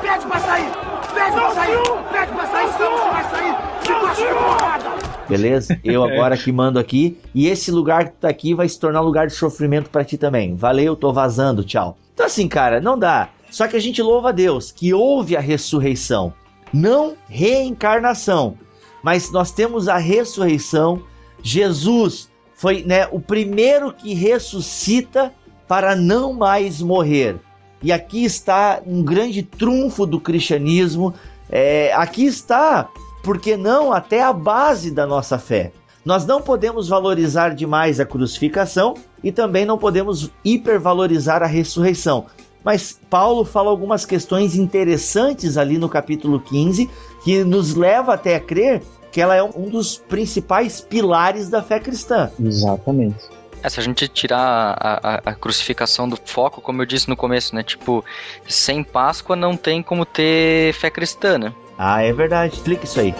Pede pra sair. Pede pra sair. Pede pra sair, senão você vai sair. De Beleza? Eu agora que mando aqui. E esse lugar que tá aqui vai se tornar um lugar de sofrimento para ti também. Valeu, tô vazando, tchau. Então assim, cara, não dá. Só que a gente louva a Deus que houve a ressurreição, não reencarnação, mas nós temos a ressurreição. Jesus foi né, o primeiro que ressuscita para não mais morrer. E aqui está um grande trunfo do cristianismo. É, aqui está, por que não, até a base da nossa fé. Nós não podemos valorizar demais a crucificação e também não podemos hipervalorizar a ressurreição. Mas Paulo fala algumas questões interessantes ali no capítulo 15 que nos leva até a crer que ela é um dos principais pilares da fé cristã. Exatamente. É, se a gente tirar a, a, a, crucificação do foco, como eu disse no começo, né? Tipo, sem Páscoa não tem como ter fé cristã, né? Ah, é verdade. Clica isso aí.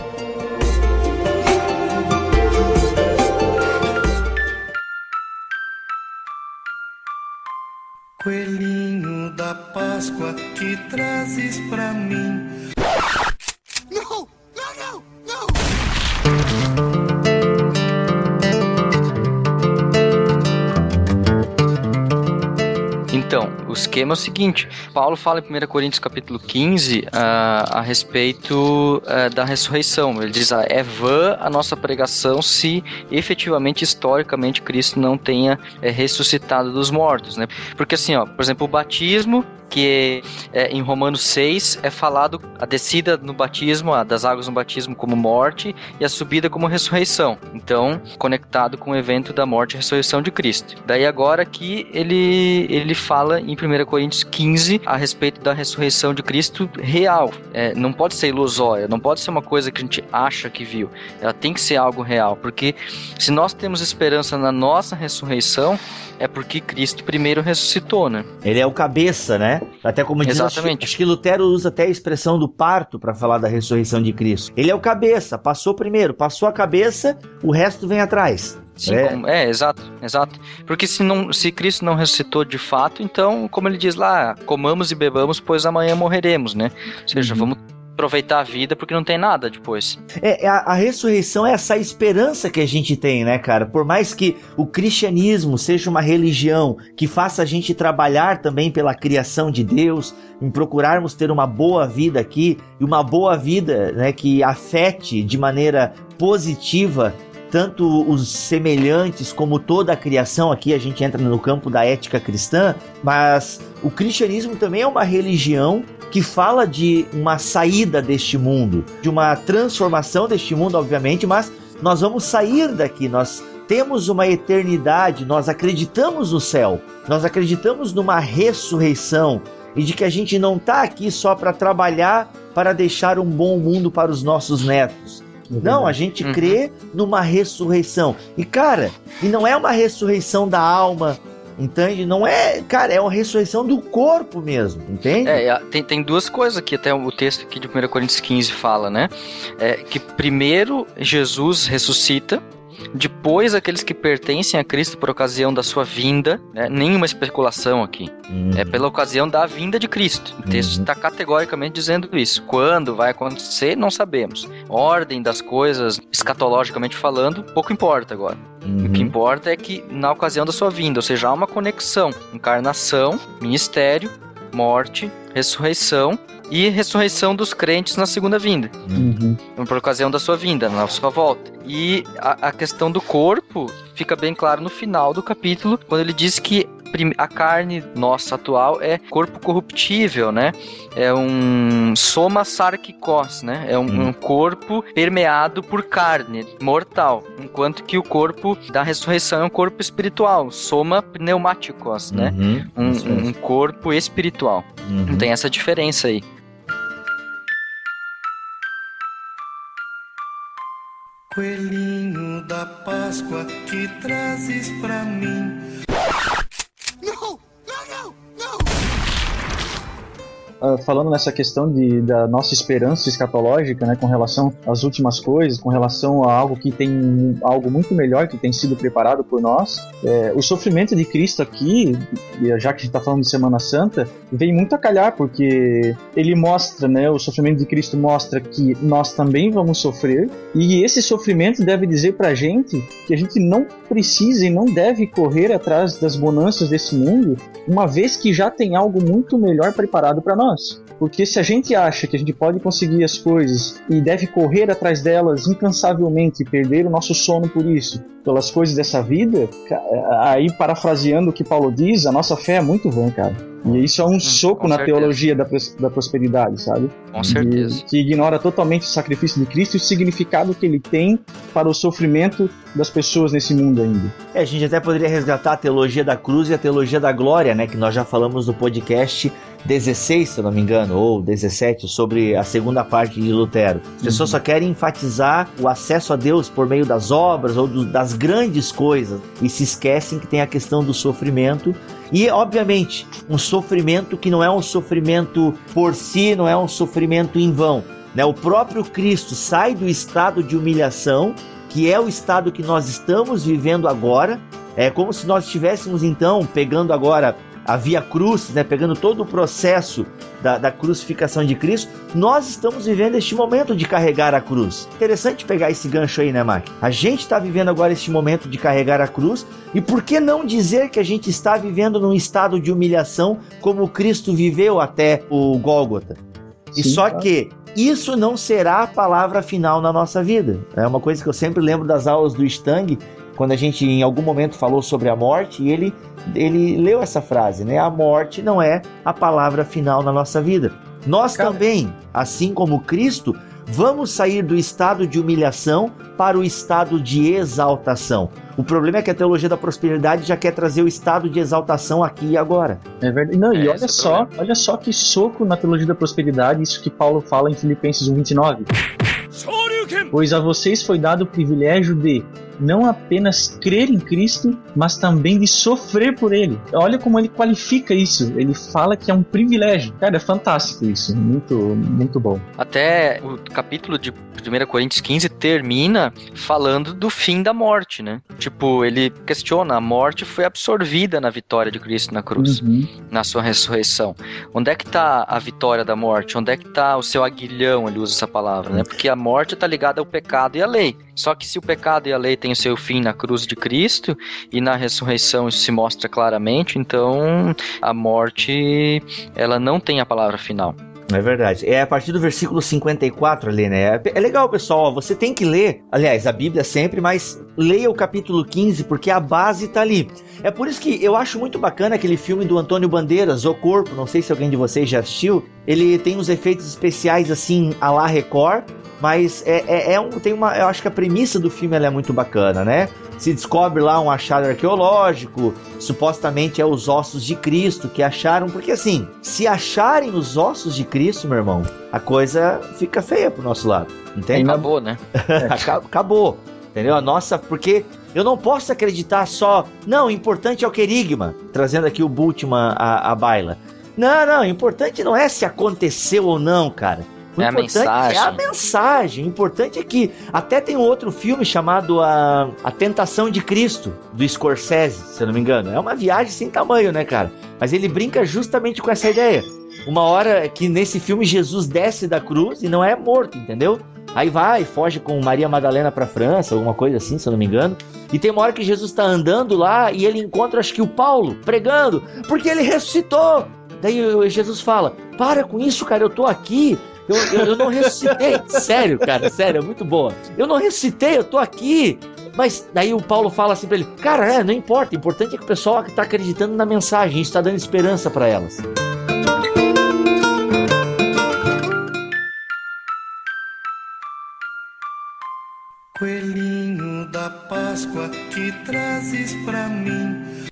Coelhinho da Páscoa que trazes pra mim Então, o esquema é o seguinte: Paulo fala em 1 Coríntios capítulo 15 a, a respeito uh, da ressurreição. Ele diz: ah, é vã a nossa pregação se efetivamente, historicamente, Cristo não tenha é, ressuscitado dos mortos, né? Porque assim, ó, por exemplo, o batismo que é, em Romanos 6 é falado a descida no batismo, a das águas no batismo como morte e a subida como ressurreição. Então, conectado com o evento da morte e ressurreição de Cristo. Daí agora aqui ele, ele fala em 1 Coríntios 15 a respeito da ressurreição de Cristo real. É, não pode ser ilusória, não pode ser uma coisa que a gente acha que viu. Ela tem que ser algo real, porque se nós temos esperança na nossa ressurreição, é porque Cristo primeiro ressuscitou, né? Ele é o cabeça, né? Até como diz, Exatamente. acho que Lutero usa até a expressão do parto para falar da ressurreição de Cristo. Ele é o cabeça, passou primeiro, passou a cabeça, o resto vem atrás. Sim, É. como- é, exato, exato. Porque se, não, se Cristo não ressuscitou de fato, então, como ele diz lá, comamos e bebamos, pois amanhã morreremos, né? Ou seja, Uhum. vamos aproveitar a vida porque não tem nada depois. É, é a, a ressurreição é essa esperança que a gente tem, né, cara? Por mais que o cristianismo seja uma religião que faça a gente trabalhar também pela criação de Deus, em procurarmos ter uma boa vida aqui, e uma boa vida né, que afete de maneira positiva tanto os semelhantes como toda a criação, aqui a gente entra no campo da ética cristã, mas o cristianismo também é uma religião que fala de uma saída deste mundo, de uma transformação deste mundo, obviamente, mas nós vamos sair daqui, nós temos uma eternidade, nós acreditamos no céu, nós acreditamos numa ressurreição e de que a gente não está aqui só para trabalhar para deixar um bom mundo para os nossos netos. Não, a gente Uhum. crê numa ressurreição. E cara, e não é uma ressurreição da alma, entende? Não é, cara, é uma ressurreição do corpo mesmo, entende? É, é, tem, tem duas coisas aqui, até o texto aqui de 1 Coríntios 15 fala, né? É, que primeiro Jesus ressuscita, depois aqueles que pertencem a Cristo por ocasião da sua vinda, né? nenhuma especulação aqui. Uhum. É pela ocasião da vinda de Cristo. O texto Uhum. está categoricamente dizendo isso. Quando vai acontecer, não sabemos. Ordem das coisas, escatologicamente falando, pouco importa agora. O que Uhum. importa é que na ocasião da sua vinda, ou seja, há uma conexão, encarnação, ministério, morte, ressurreição e ressurreição dos crentes na segunda vinda, Uhum. por ocasião da sua vinda, na sua volta. E a, a questão do corpo fica bem claro no final do capítulo, quando ele diz que a carne nossa atual é corpo corruptível, né? É um soma sarkikos, né? É um, Hum. um corpo permeado por carne, mortal, enquanto que o corpo da ressurreição é um corpo espiritual, soma pneumáticos, né? Uhum. Um, Isso mesmo. um corpo espiritual. Uhum. Tem essa diferença aí. Coelhinho da Páscoa que trazes pra mim. Ah, falando nessa questão de, da nossa esperança escatológica, né, com relação às últimas coisas, com relação a algo que tem algo muito melhor que tem sido preparado por nós, é, o sofrimento de Cristo aqui, já que a gente está falando de Semana Santa, vem muito a calhar porque ele mostra, né, o sofrimento de Cristo mostra que nós também vamos sofrer e esse sofrimento deve dizer para a gente que a gente não precisa e não deve correr atrás das bonanças desse mundo, uma vez que já tem algo muito melhor preparado para nós. Porque se a gente acha que a gente pode conseguir as coisas e deve correr atrás delas incansavelmente e perder o nosso sono por isso, pelas coisas dessa vida, ca- aí parafraseando o que Paulo diz, a nossa fé é muito vã, cara. E isso é um soco com na certeza. teologia da, da prosperidade, sabe? Com certeza. E que ignora totalmente o sacrifício de Cristo e o significado que ele tem para o sofrimento das pessoas nesse mundo ainda. É, a gente até poderia resgatar a teologia da cruz e a teologia da glória, né? Que nós já falamos no podcast 16, se eu não me engano, ou 17, sobre a segunda parte de Lutero. As pessoas só querem enfatizar o acesso a Deus por meio das obras ou do- das grandes coisas e se esquecem que tem a questão do sofrimento. E, obviamente, um sofrimento que não é um sofrimento por si, não é um sofrimento em vão. Né? O próprio Cristo sai do estado de humilhação que é o estado que nós estamos vivendo agora. É como se nós estivéssemos então pegando agora a via cruz, né, pegando todo o processo da, da, crucificação de Cristo, nós estamos vivendo este momento de carregar a cruz. Interessante pegar esse gancho aí, né, Mac? A gente está vivendo agora este momento de carregar a cruz, e por que não dizer que a gente está vivendo num estado de humilhação como Cristo viveu até o Gólgota? E Sim, só tá. que isso não será a palavra final na nossa vida. É uma coisa que eu sempre lembro das aulas do Stang, quando a gente em algum momento falou sobre a morte, e ele, ele leu essa frase, né? A morte não é a palavra final na nossa vida. Nós Cara. também, assim como Cristo, vamos sair do estado de humilhação para o estado de exaltação. O problema é que a teologia da prosperidade já quer trazer o estado de exaltação aqui e agora. É verdade. Não, e é, olha é só, olha só que soco na teologia da prosperidade, isso que Paulo fala em Filipenses 1:29. Pois a vocês foi dado o privilégio de não apenas crer em Cristo, mas também de sofrer por Ele. Olha como ele qualifica isso. Ele fala que é um privilégio. Cara, é fantástico isso. Muito, muito bom. Até o capítulo de 1 Coríntios 15 termina falando do fim da morte, né? Tipo, ele questiona: a morte foi absorvida na vitória de Cristo na cruz, uhum. na sua ressurreição. Onde é que está a vitória da morte? Onde é que está o seu aguilhão? Ele usa essa palavra, né? Porque a morte está ligada ao pecado e à lei. Só que se o pecado e a lei têm o seu fim na cruz de Cristo e na ressurreição isso se mostra claramente, então a morte ela não tem a palavra final. É verdade. É a partir do versículo 54 ali, né? É legal, pessoal. Você tem que ler, aliás, a Bíblia sempre, mas leia o capítulo 15, porque a base tá ali. É por isso que eu acho muito bacana aquele filme do Antônio Bandeiras, O Corpo. Não sei se alguém de vocês já assistiu. Ele tem uns efeitos especiais assim, a la Record, mas é, é, é, um, tem uma. Eu acho que a premissa do filme é muito bacana, né? Se descobre lá um achado arqueológico, supostamente é os ossos de Cristo que acharam, porque assim, se acharem os ossos de Cristo, meu irmão, a coisa fica feia pro nosso lado, entende? Acabou, né? Acabou, entendeu? A nossa, porque eu não posso acreditar só, não, o importante é o querigma, trazendo aqui o Bultman à, à baila. Não, não, o importante não é se aconteceu ou não, cara. O é a mensagem. É a mensagem. O importante é que até tem um outro filme chamado a, a Tentação de Cristo, do Scorsese, se eu não me engano. É uma viagem sem tamanho, né, cara? Mas ele brinca justamente com essa ideia. Uma hora que nesse filme Jesus desce da cruz e não é morto, entendeu? Aí vai, foge com Maria Madalena para França, alguma coisa assim, se eu não me engano. E tem uma hora que Jesus está andando lá e ele encontra, acho que o Paulo, pregando, porque ele ressuscitou. Daí Jesus fala: Para com isso, cara, eu tô aqui. Eu, eu, eu não recitei. sério, cara, sério, é muito boa. Eu não recitei, eu tô aqui. Mas daí o Paulo fala assim pra ele: Cara, é, não importa. O importante é que o pessoal tá acreditando na mensagem. Isso tá dando esperança para elas. Coelhinho da Páscoa que trazes pra mim.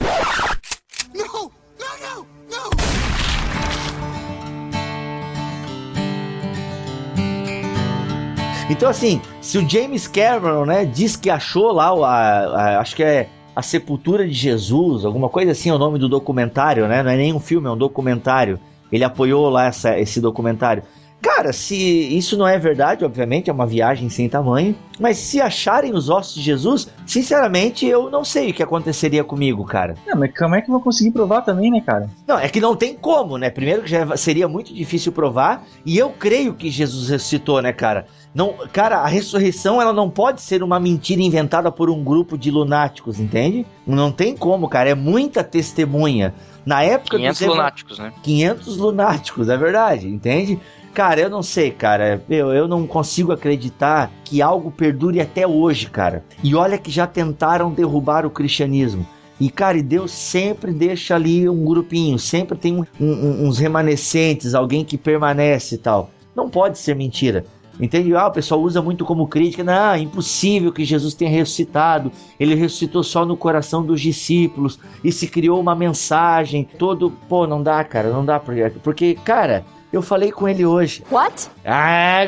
Então, assim, se o James Cameron, né, diz que achou lá, a, a, acho que é a Sepultura de Jesus, alguma coisa assim é o nome do documentário, né? Não é nem um filme, é um documentário. Ele apoiou lá essa, esse documentário. Cara, se isso não é verdade, obviamente, é uma viagem sem tamanho, mas se acharem os ossos de Jesus, sinceramente, eu não sei o que aconteceria comigo, cara. Não, mas como é que eu vou conseguir provar também, né, cara? Não, é que não tem como, né? Primeiro que já seria muito difícil provar, e eu creio que Jesus ressuscitou, né, cara? Não, cara, a ressurreição ela não pode ser uma mentira inventada por um grupo de lunáticos, entende? Não tem como, cara. É muita testemunha. Na época 500 dos lunáticos, né? 500 lunáticos, é verdade, entende? Cara, eu não sei, cara. Eu, eu não consigo acreditar que algo perdure até hoje, cara. E olha que já tentaram derrubar o cristianismo. E, cara, Deus sempre deixa ali um grupinho, sempre tem um, um, uns remanescentes, alguém que permanece e tal. Não pode ser mentira. Entende? Ah, o pessoal usa muito como crítica. Não, é impossível que Jesus tenha ressuscitado. Ele ressuscitou só no coração dos discípulos e se criou uma mensagem. Todo. Pô, não dá, cara, não dá. Porque, cara, eu falei com ele hoje. What? Ah!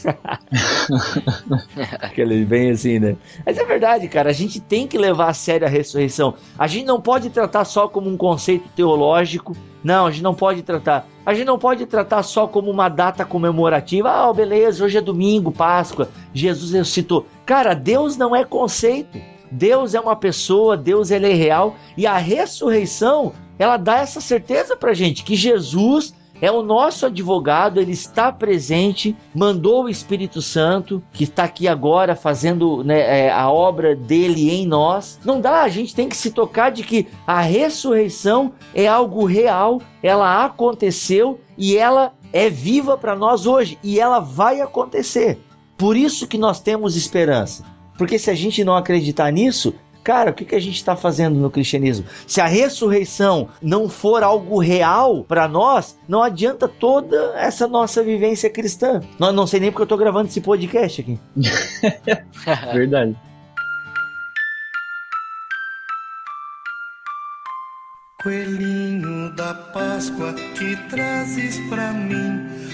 Aquele bem assim, né? Mas é verdade, cara. A gente tem que levar a sério a ressurreição. A gente não pode tratar só como um conceito teológico. Não, a gente não pode tratar. A gente não pode tratar só como uma data comemorativa. Ah, beleza, hoje é domingo, Páscoa, Jesus ressuscitou. Cara, Deus não é conceito. Deus é uma pessoa, Deus ele é real e a ressurreição, ela dá essa certeza pra gente que Jesus é o nosso advogado, ele está presente, mandou o Espírito Santo, que está aqui agora fazendo né, é, a obra dele em nós. Não dá, a gente tem que se tocar de que a ressurreição é algo real, ela aconteceu e ela é viva para nós hoje e ela vai acontecer. Por isso que nós temos esperança. Porque se a gente não acreditar nisso, Cara, o que, que a gente está fazendo no cristianismo? Se a ressurreição não for algo real para nós, não adianta toda essa nossa vivência cristã. Não, não sei nem porque eu estou gravando esse podcast aqui. Verdade. Coelhinho da Páscoa que trazes pra mim.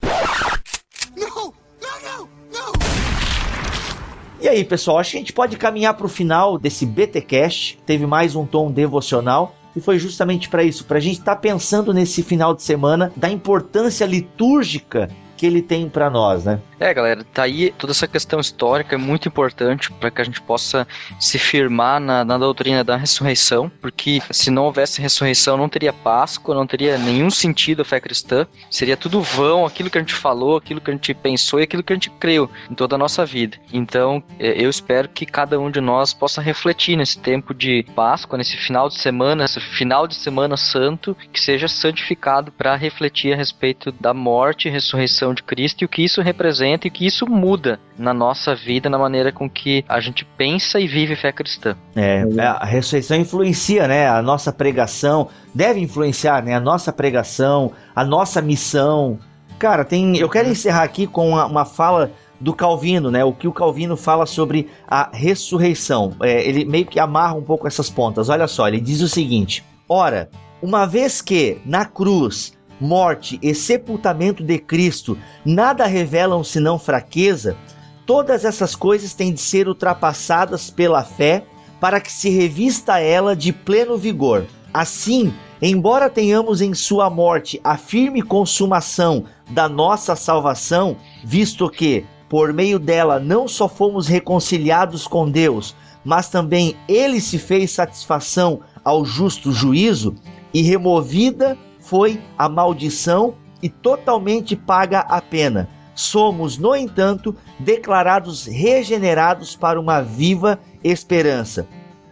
E aí, pessoal, acho que a gente pode caminhar para o final desse BTcast. Teve mais um tom devocional e foi justamente para isso, para a gente estar tá pensando nesse final de semana da importância litúrgica que ele tem para nós, né? É, galera, tá aí toda essa questão histórica é muito importante para que a gente possa se firmar na, na, doutrina da ressurreição, porque se não houvesse ressurreição, não teria Páscoa, não teria nenhum sentido a fé cristã, seria tudo vão, aquilo que a gente falou, aquilo que a gente pensou e aquilo que a gente creu em toda a nossa vida. Então, é, eu espero que cada um de nós possa refletir nesse tempo de Páscoa, nesse final de semana, esse final de semana santo, que seja santificado para refletir a respeito da morte e ressurreição de Cristo e o que isso representa e o que isso muda na nossa vida, na maneira com que a gente pensa e vive fé cristã. É, a ressurreição influencia, né, a nossa pregação, deve influenciar, né, a nossa pregação, a nossa missão. Cara, tem, eu quero encerrar aqui com uma, uma fala do Calvino, né? O que o Calvino fala sobre a ressurreição. É, ele meio que amarra um pouco essas pontas. Olha só, ele diz o seguinte: Ora, uma vez que na cruz morte e sepultamento de Cristo nada revelam senão fraqueza, todas essas coisas têm de ser ultrapassadas pela fé para que se revista ela de pleno vigor. Assim, embora tenhamos em sua morte a firme consumação da nossa salvação, visto que, por meio dela, não só fomos reconciliados com Deus, mas também ele se fez satisfação ao justo juízo e removida foi a maldição e totalmente paga a pena. Somos, no entanto, declarados regenerados para uma viva esperança,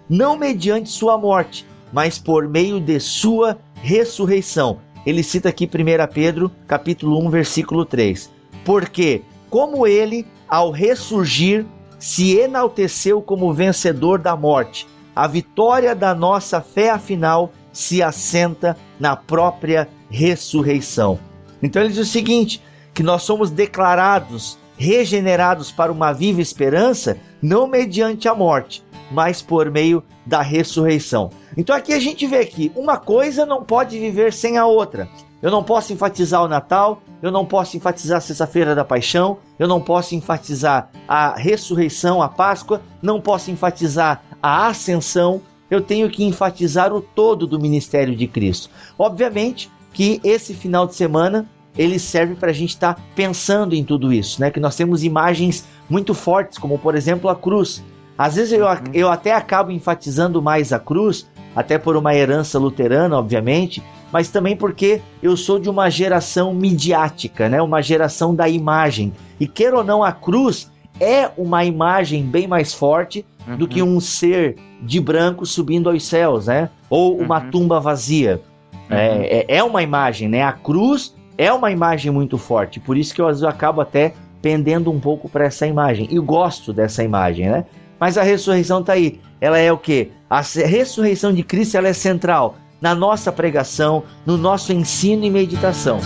não mediante sua morte, mas por meio de sua ressurreição. Ele cita aqui 1 Pedro, capítulo 1, versículo 3. Porque, como ele, ao ressurgir, se enalteceu como vencedor da morte, a vitória da nossa fé afinal se assenta na própria ressurreição. Então ele diz o seguinte: que nós somos declarados regenerados para uma viva esperança, não mediante a morte, mas por meio da ressurreição. Então aqui a gente vê que uma coisa não pode viver sem a outra. Eu não posso enfatizar o Natal, eu não posso enfatizar a Sexta-feira da Paixão, eu não posso enfatizar a ressurreição, a Páscoa, não posso enfatizar a ascensão, eu tenho que enfatizar o todo do ministério de Cristo. Obviamente que esse final de semana ele serve para a gente estar tá pensando em tudo isso, né? Que nós temos imagens muito fortes, como por exemplo a cruz. Às vezes eu, uhum. eu até acabo enfatizando mais a cruz, até por uma herança luterana, obviamente, mas também porque eu sou de uma geração midiática, né? Uma geração da imagem. E queira ou não, a cruz é uma imagem bem mais forte uhum. do que um ser de branco subindo aos céus, né? Ou uma uhum. tumba vazia. Uhum. É, é, é, uma imagem, né? A cruz é uma imagem muito forte, por isso que eu às vezes acabo até pendendo um pouco para essa imagem. E gosto dessa imagem, né? Mas a ressurreição está aí. Ela é o que? A ressurreição de Cristo ela é central na nossa pregação, no nosso ensino e meditação.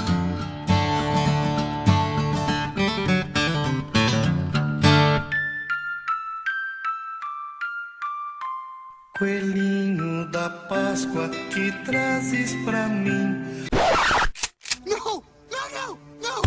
Páscoa que trazes pra mim. Não! Não, não, não!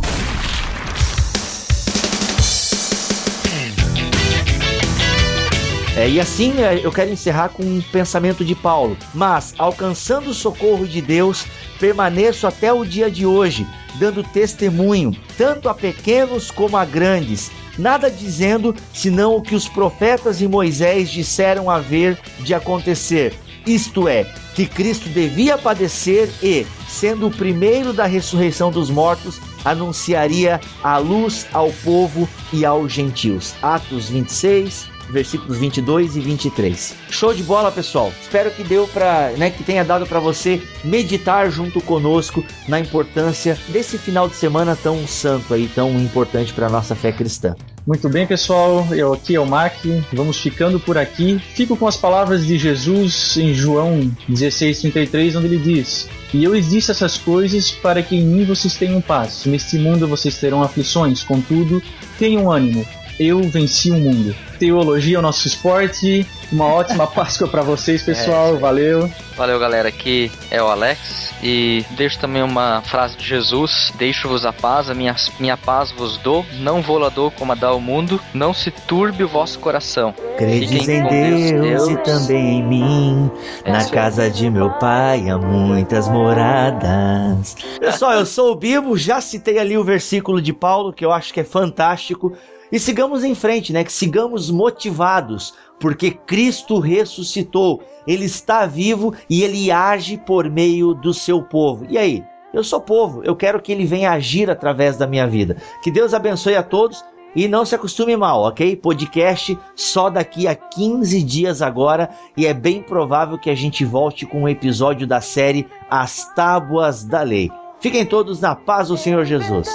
É, e assim é, eu quero encerrar com um pensamento de Paulo. Mas, alcançando o socorro de Deus, permaneço até o dia de hoje, dando testemunho, tanto a pequenos como a grandes, nada dizendo senão o que os profetas e Moisés disseram haver de acontecer. Isto é, que Cristo devia padecer e, sendo o primeiro da ressurreição dos mortos, anunciaria a luz ao povo e aos gentios. Atos 26, versículos 22 e 23. Show de bola, pessoal. Espero que deu para, né, que tenha dado para você meditar junto conosco na importância desse final de semana tão santo aí, tão importante para nossa fé cristã. Muito bem, pessoal. Eu aqui é o Mark. Vamos ficando por aqui. Fico com as palavras de Jesus em João 16:33, onde ele diz: "E eu lhes disse essas coisas para que em mim vocês tenham paz. Neste mundo vocês terão aflições, contudo, tenham ânimo. Eu venci o mundo." Teologia é o nosso esporte. Uma ótima Páscoa para vocês, pessoal. É, Valeu. Valeu, galera. Aqui é o Alex. E deixo também uma frase de Jesus: Deixo-vos a paz, a minha, minha paz vos dou. Não vou lá dou como a dá o mundo. Não se turbe o vosso coração. Credes em Deus, Deus, e também em mim. É Na casa de meu pai há muitas moradas. Pessoal, eu sou o Bibo. Já citei ali o versículo de Paulo que eu acho que é fantástico. E sigamos em frente, né? Que sigamos motivados, porque Cristo ressuscitou. Ele está vivo e ele age por meio do seu povo. E aí? Eu sou povo, eu quero que ele venha agir através da minha vida. Que Deus abençoe a todos e não se acostume mal, ok? Podcast só daqui a 15 dias agora e é bem provável que a gente volte com um episódio da série As Tábuas da Lei. Fiquem todos na paz do Senhor Jesus.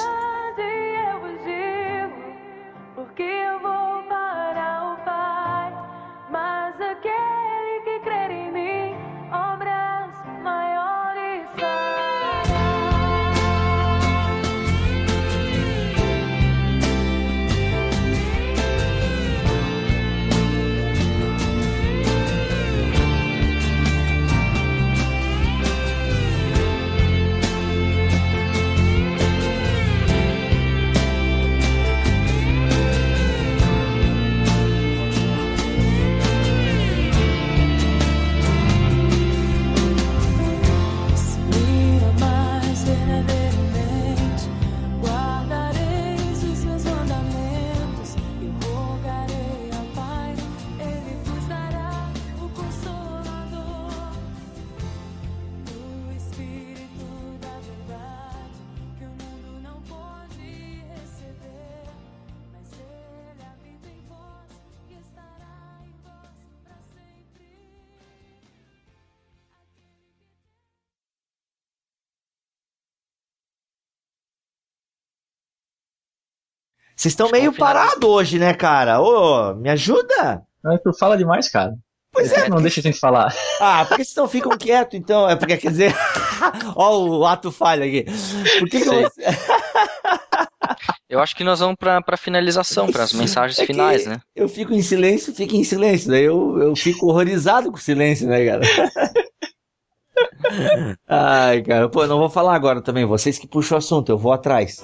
again. Vocês estão meio parados hoje, né, cara? Ô, me ajuda? Não, tu fala demais, cara. Pois é. Não deixa a gente falar. Ah, por que vocês não ficam quietos, então? É porque, quer dizer... Ó o ato falha aqui. Por que, que eu... eu acho que nós vamos pra, pra finalização, para as mensagens é finais, né? Eu fico em silêncio, fico em silêncio. Daí eu, eu fico horrorizado com o silêncio, né, cara? Ai, cara. Pô, não vou falar agora também. Vocês que puxam o assunto, eu vou atrás.